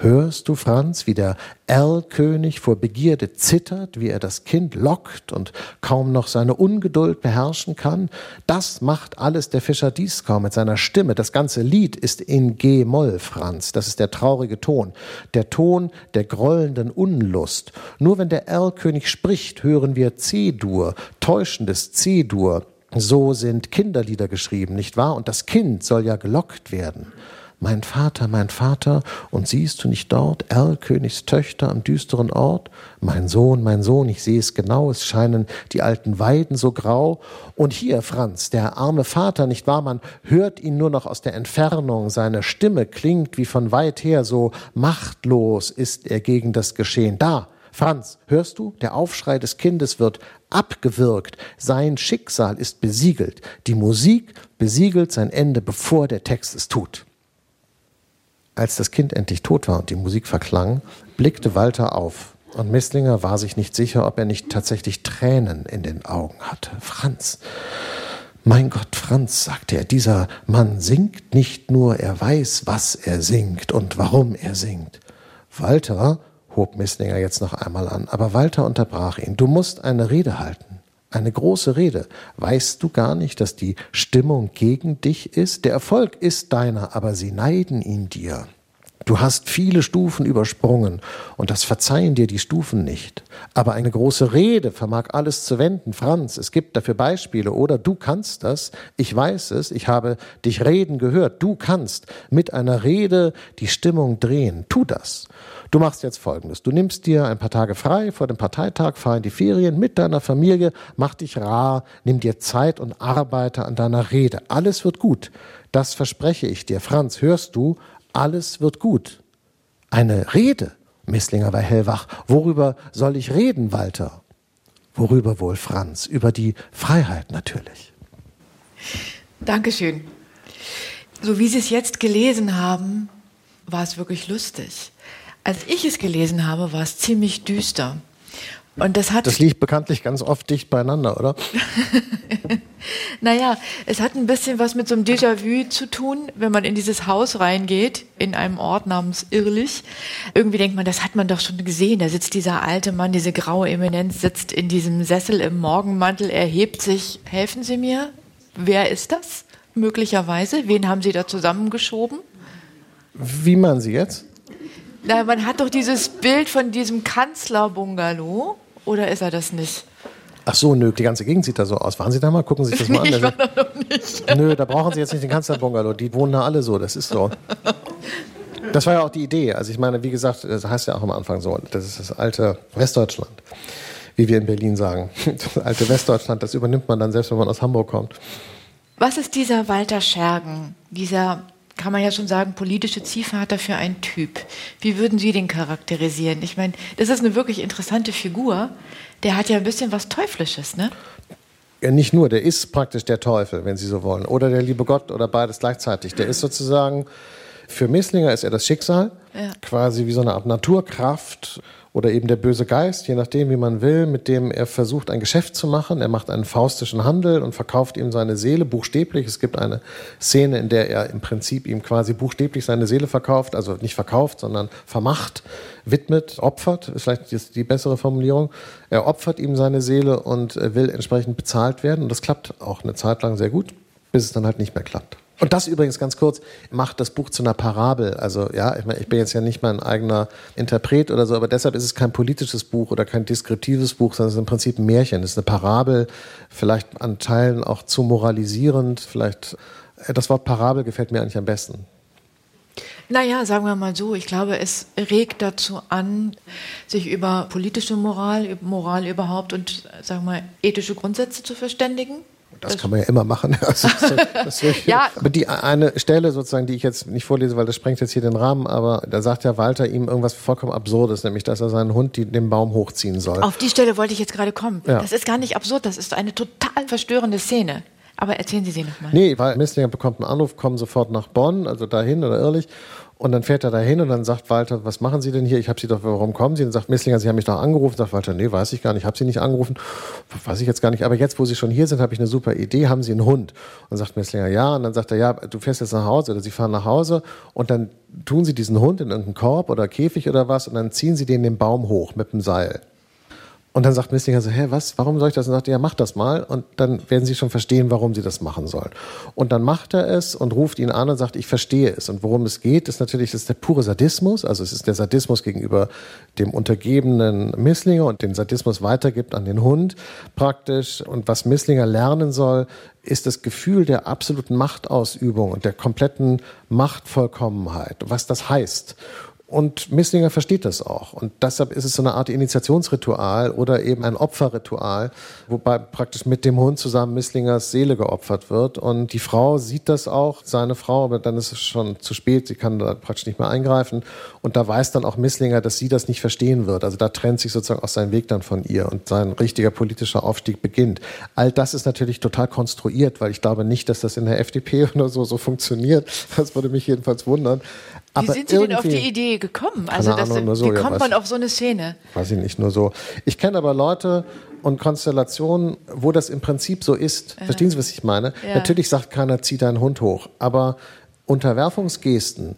Speaker 3: Hörst du, Franz, wie der Erlkönig vor Begierde zittert, wie er das Kind lockt und kaum noch seine Ungeduld beherrschen kann? Das macht alles der Fischer Dieskau mit seiner Stimme. Das ganze Lied ist in G-Moll, Franz. Das ist der traurige Ton. Der Ton der grollenden Unlust. Nur wenn der Erlkönig spricht, hören wir C-Dur, täuschendes C-Dur. So sind Kinderlieder geschrieben, nicht wahr? Und das Kind soll ja gelockt werden. Mein Vater, mein Vater, und siehst du nicht dort Erlkönigs Töchter am düsteren Ort? Mein Sohn, mein Sohn, ich sehe es genau, es scheinen die alten Weiden so grau. Und hier, Franz, der arme Vater, nicht wahr, man hört ihn nur noch aus der Entfernung, seine Stimme klingt wie von weit her, so machtlos ist er gegen das Geschehen. Da, Franz, hörst du? Der Aufschrei des Kindes wird abgewirkt. Sein Schicksal ist besiegelt. Die Musik besiegelt sein Ende, bevor der Text es tut. Als das Kind endlich tot war und die Musik verklang, blickte Walter auf. Und Misslinger war sich nicht sicher, ob er nicht tatsächlich Tränen in den Augen hatte. Franz, mein Gott, Franz, sagte er, dieser Mann singt nicht nur, er weiß, was er singt und warum er singt. Walter, hob Misslinger jetzt noch einmal an, aber Walter unterbrach ihn. Du musst eine Rede halten. Eine große Rede. Weißt du gar nicht, dass die Stimmung gegen dich ist? Der Erfolg ist deiner, aber sie neiden ihn dir. Du hast viele Stufen übersprungen und das verzeihen dir die Stufen nicht. Aber eine große Rede vermag alles zu wenden. Franz, es gibt dafür Beispiele oder du kannst das. Ich weiß es. Ich habe dich reden gehört. Du kannst mit einer Rede die Stimmung drehen. Tu das. Du machst jetzt Folgendes. Du nimmst dir ein paar Tage frei vor dem Parteitag, fahr in die Ferien mit deiner Familie, mach dich rar, nimm dir Zeit und arbeite an deiner Rede. Alles wird gut. Das verspreche ich dir. Franz, hörst du? Alles wird gut. Eine Rede, Misslinger war hellwach. Worüber soll ich reden, Walter? Worüber wohl, Franz? Über die Freiheit natürlich.
Speaker 2: Dankeschön. So wie Sie es jetzt gelesen haben, war es wirklich lustig. Als ich es gelesen habe, war es ziemlich düster.
Speaker 3: Und das hat. Das liegt bekanntlich ganz oft dicht beieinander, oder?
Speaker 2: naja, es hat ein bisschen was mit so einem Déjà-vu zu tun, wenn man in dieses Haus reingeht, in einem Ort namens Irrlich. Irgendwie denkt man, das hat man doch schon gesehen. Da sitzt dieser alte Mann, diese graue Eminenz, sitzt in diesem Sessel im Morgenmantel, erhebt sich. Helfen Sie mir? Wer ist das? Möglicherweise. Wen haben Sie da zusammengeschoben?
Speaker 3: Wie man Sie jetzt?
Speaker 2: Na, man hat doch dieses Bild von diesem Kanzlerbungalow oder ist er das nicht?
Speaker 3: Ach so, nö, die ganze Gegend sieht da so aus. Waren Sie da mal? Gucken Sie sich das mal
Speaker 2: nee,
Speaker 3: an.
Speaker 2: Ich war da noch nicht.
Speaker 3: Nö, da brauchen Sie jetzt nicht den Kanzlerbungalow. Die wohnen da alle so. Das ist so. Das war ja auch die Idee. Also ich meine, wie gesagt, das heißt ja auch am Anfang so, das ist das alte Westdeutschland, wie wir in Berlin sagen. Das alte Westdeutschland, das übernimmt man dann selbst, wenn man aus Hamburg kommt.
Speaker 2: Was ist dieser Walter Schergen, dieser kann man ja schon sagen, politische Ziehvater für ein Typ. Wie würden Sie den charakterisieren? Ich meine, das ist eine wirklich interessante Figur. Der hat ja ein bisschen was Teuflisches, ne?
Speaker 3: Ja, nicht nur, der ist praktisch der Teufel, wenn Sie so wollen. Oder der liebe Gott oder beides gleichzeitig. Der ist sozusagen, für Misslinger ist er das Schicksal, ja. quasi wie so eine Art Naturkraft oder eben der böse Geist, je nachdem, wie man will, mit dem er versucht, ein Geschäft zu machen. Er macht einen faustischen Handel und verkauft ihm seine Seele buchstäblich. Es gibt eine Szene, in der er im Prinzip ihm quasi buchstäblich seine Seele verkauft, also nicht verkauft, sondern vermacht, widmet, opfert, ist vielleicht die bessere Formulierung. Er opfert ihm seine Seele und will entsprechend bezahlt werden. Und das klappt auch eine Zeit lang sehr gut, bis es dann halt nicht mehr klappt. Und das übrigens ganz kurz macht das Buch zu einer Parabel. Also ja, ich, meine, ich bin jetzt ja nicht mein eigener Interpret oder so, aber deshalb ist es kein politisches Buch oder kein deskriptives Buch, sondern es ist im Prinzip ein Märchen. Es ist eine Parabel, vielleicht an Teilen auch zu moralisierend. Vielleicht äh, das Wort Parabel gefällt mir eigentlich am besten.
Speaker 2: Naja, sagen wir mal so, ich glaube, es regt dazu an, sich über politische Moral, Moral überhaupt und sagen wir ethische Grundsätze zu verständigen.
Speaker 3: Das, das kann man ja immer machen. Also, das, das ja. Aber die eine Stelle sozusagen, die ich jetzt nicht vorlese, weil das sprengt jetzt hier den Rahmen, aber da sagt ja Walter ihm irgendwas vollkommen Absurdes, nämlich, dass er seinen Hund die, den Baum hochziehen soll.
Speaker 2: Auf die Stelle wollte ich jetzt gerade kommen. Ja. Das ist gar nicht absurd, das ist eine total verstörende Szene. Aber erzählen Sie sie nochmal.
Speaker 3: Nee, weil Misslinger bekommt einen Anruf, kommen sofort nach Bonn, also dahin oder Irrlich. Und dann fährt er dahin und dann sagt Walter, was machen Sie denn hier? Ich habe Sie doch, warum kommen Sie? Und sagt Misslinger, Sie haben mich doch angerufen. Sagt Walter, nee, weiß ich gar nicht, habe Sie nicht angerufen. Weiß ich jetzt gar nicht. Aber jetzt, wo Sie schon hier sind, habe ich eine super Idee. Haben Sie einen Hund? Und sagt Misslinger, ja. Und dann sagt er, ja, du fährst jetzt nach Hause oder Sie fahren nach Hause und dann tun Sie diesen Hund in irgendeinen Korb oder Käfig oder was und dann ziehen Sie den den Baum hoch mit dem Seil. Und dann sagt Missinger so, hä, was, warum soll ich das? Und sagt ja, mach das mal. Und dann werden Sie schon verstehen, warum Sie das machen sollen. Und dann macht er es und ruft ihn an und sagt, ich verstehe es. Und worum es geht, ist natürlich, das ist der pure Sadismus. Also es ist der Sadismus gegenüber dem untergebenen Misslinger und den Sadismus weitergibt an den Hund praktisch. Und was Misslinger lernen soll, ist das Gefühl der absoluten Machtausübung und der kompletten Machtvollkommenheit, was das heißt. Und Misslinger versteht das auch. Und deshalb ist es so eine Art Initiationsritual oder eben ein Opferritual, wobei praktisch mit dem Hund zusammen Misslingers Seele geopfert wird. Und die Frau sieht das auch, seine Frau, aber dann ist es schon zu spät, sie kann da praktisch nicht mehr eingreifen. Und da weiß dann auch Misslinger, dass sie das nicht verstehen wird. Also da trennt sich sozusagen auch sein Weg dann von ihr und sein richtiger politischer Aufstieg beginnt. All das ist natürlich total konstruiert, weil ich glaube nicht, dass das in der FDP oder so so funktioniert. Das würde mich jedenfalls wundern.
Speaker 2: Wie sind Sie denn auf die Idee gekommen? Also das, Ahnung, so, wie kommt ja, man auf so eine Szene?
Speaker 3: Weiß ich nicht, nur so. Ich kenne aber Leute und Konstellationen, wo das im Prinzip so ist. Ja. Verstehen Sie, was ich meine? Ja. Natürlich sagt keiner, zieh deinen Hund hoch. Aber Unterwerfungsgesten,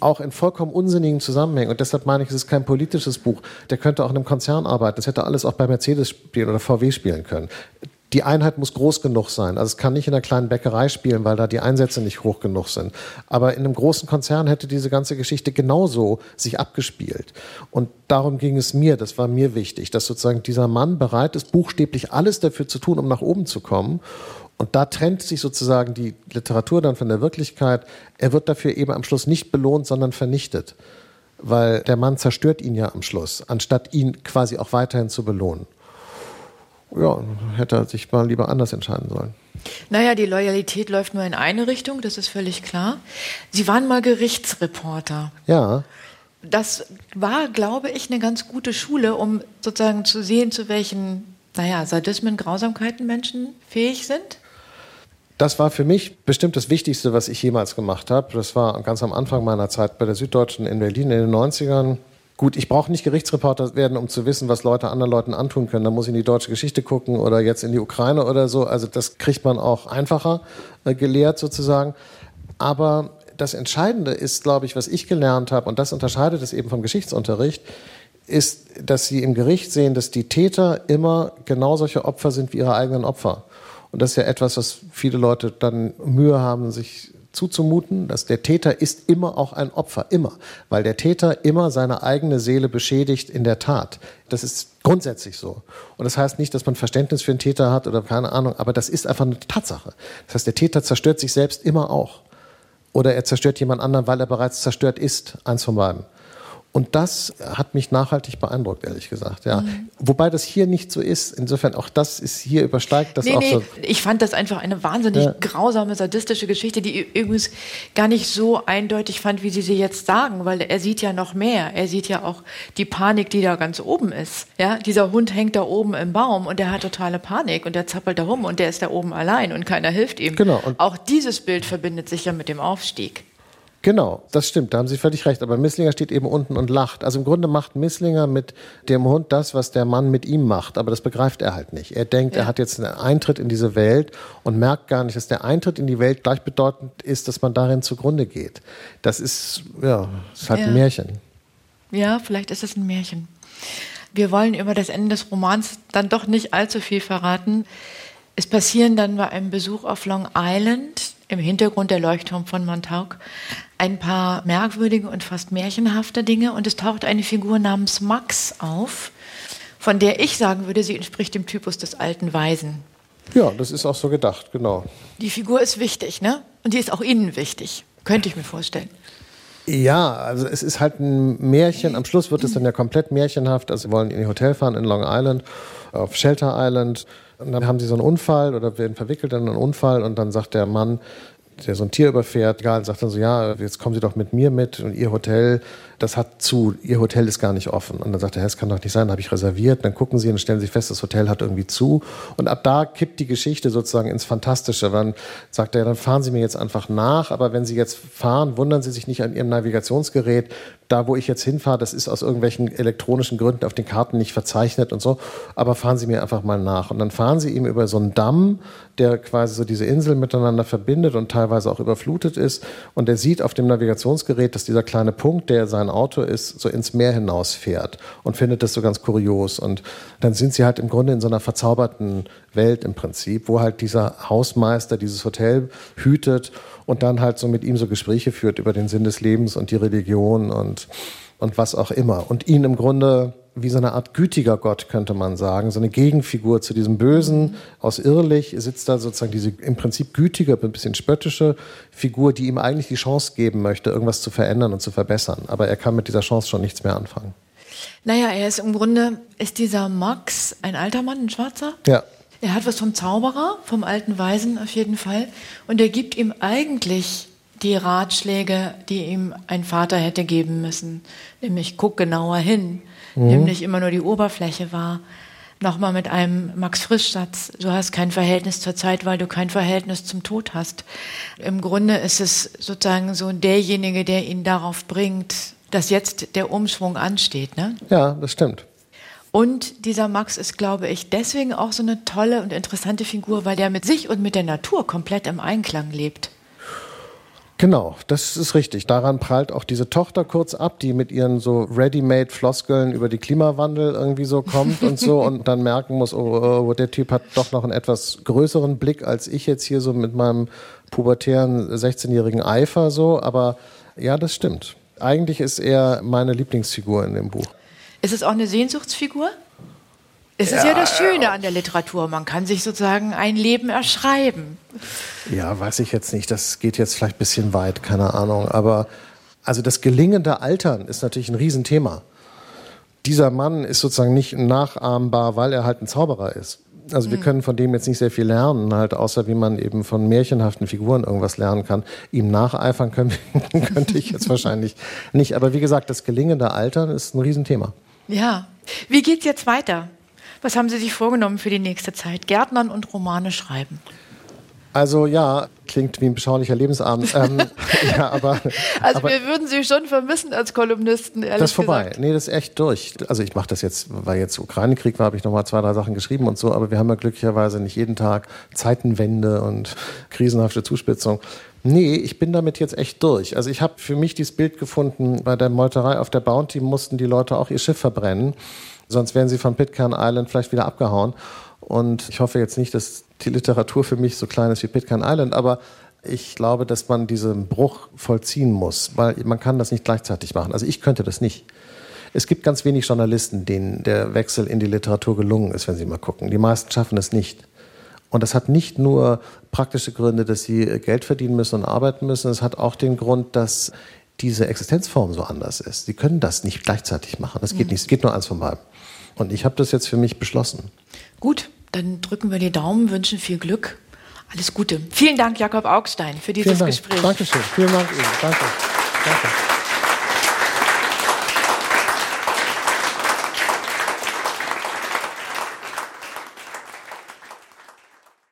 Speaker 3: auch in vollkommen unsinnigen Zusammenhängen. Und deshalb meine ich, es ist kein politisches Buch. Der könnte auch in einem Konzern arbeiten. Das hätte alles auch bei Mercedes spielen oder VW spielen können die Einheit muss groß genug sein. Also es kann nicht in einer kleinen Bäckerei spielen, weil da die Einsätze nicht hoch genug sind. Aber in einem großen Konzern hätte diese ganze Geschichte genauso sich abgespielt. Und darum ging es mir, das war mir wichtig, dass sozusagen dieser Mann bereit ist, buchstäblich alles dafür zu tun, um nach oben zu kommen. Und da trennt sich sozusagen die Literatur dann von der Wirklichkeit. Er wird dafür eben am Schluss nicht belohnt, sondern vernichtet. Weil der Mann zerstört ihn ja am Schluss, anstatt ihn quasi auch weiterhin zu belohnen ja, hätte er sich mal lieber anders entscheiden sollen.
Speaker 2: Naja, die Loyalität läuft nur in eine Richtung, das ist völlig klar. Sie waren mal Gerichtsreporter.
Speaker 3: Ja.
Speaker 2: Das war, glaube ich, eine ganz gute Schule, um sozusagen zu sehen, zu welchen, naja, Sadismen, Grausamkeiten Menschen fähig sind.
Speaker 3: Das war für mich bestimmt das Wichtigste, was ich jemals gemacht habe. Das war ganz am Anfang meiner Zeit bei der Süddeutschen in Berlin in den 90ern. Gut, ich brauche nicht Gerichtsreporter werden, um zu wissen, was Leute anderen Leuten antun können. Da muss ich in die deutsche Geschichte gucken oder jetzt in die Ukraine oder so. Also das kriegt man auch einfacher äh, gelehrt sozusagen. Aber das Entscheidende ist, glaube ich, was ich gelernt habe, und das unterscheidet es eben vom Geschichtsunterricht, ist, dass sie im Gericht sehen, dass die Täter immer genau solche Opfer sind wie ihre eigenen Opfer. Und das ist ja etwas, was viele Leute dann Mühe haben, sich zuzumuten, dass der Täter ist immer auch ein Opfer, immer, weil der Täter immer seine eigene Seele beschädigt in der Tat. Das ist grundsätzlich so. Und das heißt nicht, dass man Verständnis für einen Täter hat oder keine Ahnung, aber das ist einfach eine Tatsache. Das heißt, der Täter zerstört sich selbst immer auch. Oder er zerstört jemand anderen, weil er bereits zerstört ist, eins von beiden. Und das hat mich nachhaltig beeindruckt, ehrlich gesagt. Ja. Mhm. Wobei das hier nicht so ist. Insofern auch das ist hier übersteigt das nee, auch nee. so.
Speaker 2: Ich fand das einfach eine wahnsinnig ja. grausame, sadistische Geschichte, die übrigens gar nicht so eindeutig fand, wie Sie sie jetzt sagen, weil er sieht ja noch mehr. Er sieht ja auch die Panik, die da ganz oben ist. Ja, dieser Hund hängt da oben im Baum und der hat totale Panik und der zappelt da rum und der ist da oben allein und keiner hilft ihm.
Speaker 3: Genau.
Speaker 2: Und auch dieses Bild verbindet sich ja mit dem Aufstieg.
Speaker 3: Genau, das stimmt, da haben Sie völlig recht. Aber Misslinger steht eben unten und lacht. Also im Grunde macht Misslinger mit dem Hund das, was der Mann mit ihm macht. Aber das begreift er halt nicht. Er denkt, ja. er hat jetzt einen Eintritt in diese Welt und merkt gar nicht, dass der Eintritt in die Welt gleichbedeutend ist, dass man darin zugrunde geht. Das ist, ja, ist halt ja. ein Märchen.
Speaker 2: Ja, vielleicht ist es ein Märchen. Wir wollen über das Ende des Romans dann doch nicht allzu viel verraten. Es passieren dann bei einem Besuch auf Long Island im Hintergrund der Leuchtturm von Montauk ein paar merkwürdige und fast märchenhafte Dinge und es taucht eine Figur namens Max auf, von der ich sagen würde, sie entspricht dem Typus des alten Weisen.
Speaker 3: Ja, das ist auch so gedacht, genau.
Speaker 2: Die Figur ist wichtig, ne? Und die ist auch Ihnen wichtig, könnte ich mir vorstellen.
Speaker 3: Ja, also es ist halt ein Märchen. Am Schluss wird es dann ja komplett märchenhaft. Also sie wollen in ihr Hotel fahren in Long Island, auf Shelter Island. Und dann haben sie so einen Unfall oder werden verwickelt in einen Unfall und dann sagt der Mann, der so ein Tier überfährt. Egal, sagt dann so, ja, jetzt kommen Sie doch mit mir mit und Ihr Hotel, das hat zu, Ihr Hotel ist gar nicht offen. Und dann sagt er, das kann doch nicht sein, habe ich reserviert. Dann gucken Sie und stellen Sie fest, das Hotel hat irgendwie zu. Und ab da kippt die Geschichte sozusagen ins Fantastische. Dann sagt er, dann fahren Sie mir jetzt einfach nach, aber wenn Sie jetzt fahren, wundern Sie sich nicht an Ihrem Navigationsgerät. Da, wo ich jetzt hinfahre, das ist aus irgendwelchen elektronischen Gründen auf den Karten nicht verzeichnet und so. Aber fahren Sie mir einfach mal nach. Und dann fahren Sie ihm über so einen Damm, der quasi so diese Insel miteinander verbindet und teilweise auch überflutet ist. Und er sieht auf dem Navigationsgerät, dass dieser kleine Punkt, der sein Auto ist, so ins Meer hinausfährt und findet das so ganz kurios. Und dann sind sie halt im Grunde in so einer verzauberten Welt im Prinzip, wo halt dieser Hausmeister dieses Hotel hütet und dann halt so mit ihm so Gespräche führt über den Sinn des Lebens und die Religion und, und was auch immer. Und ihn im Grunde wie so eine Art gütiger Gott, könnte man sagen, so eine Gegenfigur zu diesem Bösen. Aus Irrlich sitzt da sozusagen diese im Prinzip gütige, ein bisschen spöttische Figur, die ihm eigentlich die Chance geben möchte, irgendwas zu verändern und zu verbessern. Aber er kann mit dieser Chance schon nichts mehr anfangen.
Speaker 2: Naja, er ist im Grunde, ist dieser Max ein alter Mann, ein Schwarzer?
Speaker 3: Ja.
Speaker 2: Er hat was vom Zauberer, vom alten Weisen auf jeden Fall. Und er gibt ihm eigentlich die Ratschläge, die ihm ein Vater hätte geben müssen. Nämlich, guck genauer hin mhm. nämlich immer nur die Oberfläche war. Nochmal mit einem Max Frisch-Satz. Du hast kein Verhältnis zur Zeit, weil du kein Verhältnis zum Tod hast. Im Grunde ist es sozusagen so derjenige, der ihn darauf bringt, dass jetzt der Umschwung ansteht. Ne?
Speaker 3: Ja, das stimmt.
Speaker 2: Und dieser Max ist, glaube ich, deswegen auch so eine tolle und interessante Figur, weil der mit sich und mit der Natur komplett im Einklang lebt.
Speaker 3: Genau, das ist richtig. Daran prallt auch diese Tochter kurz ab, die mit ihren so Ready-Made-Floskeln über die Klimawandel irgendwie so kommt und so und dann merken muss, oh, oh, der Typ hat doch noch einen etwas größeren Blick als ich jetzt hier so mit meinem pubertären 16-jährigen Eifer so. Aber ja, das stimmt. Eigentlich ist er meine Lieblingsfigur in dem Buch.
Speaker 2: Ist es auch eine Sehnsuchtsfigur? Es ist ja, ja das Schöne an der Literatur. Man kann sich sozusagen ein Leben erschreiben.
Speaker 3: Ja, weiß ich jetzt nicht. Das geht jetzt vielleicht ein bisschen weit, keine Ahnung. Aber also das gelingende Altern ist natürlich ein Riesenthema. Dieser Mann ist sozusagen nicht nachahmbar, weil er halt ein Zauberer ist. Also wir mhm. können von dem jetzt nicht sehr viel lernen, halt außer wie man eben von märchenhaften Figuren irgendwas lernen kann. Ihm nacheifern können, könnte ich jetzt wahrscheinlich nicht. Aber wie gesagt, das gelingende Altern ist ein Riesenthema.
Speaker 2: Ja. Wie geht's jetzt weiter? Was haben Sie sich vorgenommen für die nächste Zeit? Gärtnern und Romane schreiben.
Speaker 3: Also ja, klingt wie ein beschaulicher Lebensabend. ähm, ja, aber,
Speaker 2: also
Speaker 3: aber,
Speaker 2: wir würden Sie schon vermissen als Kolumnisten, ehrlich
Speaker 3: Das ist vorbei.
Speaker 2: Gesagt.
Speaker 3: Nee, das ist echt durch. Also ich mache das jetzt, weil jetzt Ukraine-Krieg war, habe ich nochmal zwei, drei Sachen geschrieben und so, aber wir haben ja glücklicherweise nicht jeden Tag Zeitenwende und krisenhafte Zuspitzung. Nee, ich bin damit jetzt echt durch. Also ich habe für mich dieses Bild gefunden, bei der Meuterei auf der Bounty mussten die Leute auch ihr Schiff verbrennen. Sonst wären sie von Pitcairn Island vielleicht wieder abgehauen. Und ich hoffe jetzt nicht, dass die Literatur für mich so klein ist wie Pitcairn Island, aber ich glaube, dass man diesen Bruch vollziehen muss, weil man kann das nicht gleichzeitig machen. Also ich könnte das nicht. Es gibt ganz wenig Journalisten, denen der Wechsel in die Literatur gelungen ist, wenn Sie mal gucken. Die meisten schaffen es nicht. Und das hat nicht nur praktische Gründe, dass sie Geld verdienen müssen und arbeiten müssen. Es hat auch den Grund, dass diese Existenzform so anders ist. Sie können das nicht gleichzeitig machen. Das geht nicht. Es geht nur eins von beiden. Und ich habe das jetzt für mich beschlossen.
Speaker 2: Gut, dann drücken wir die Daumen, wünschen viel Glück. Alles Gute. Vielen Dank, Jakob Augstein, für dieses
Speaker 3: Vielen Dank.
Speaker 2: Gespräch.
Speaker 3: Dankeschön. Vielen Dank Ihnen. Danke. Danke.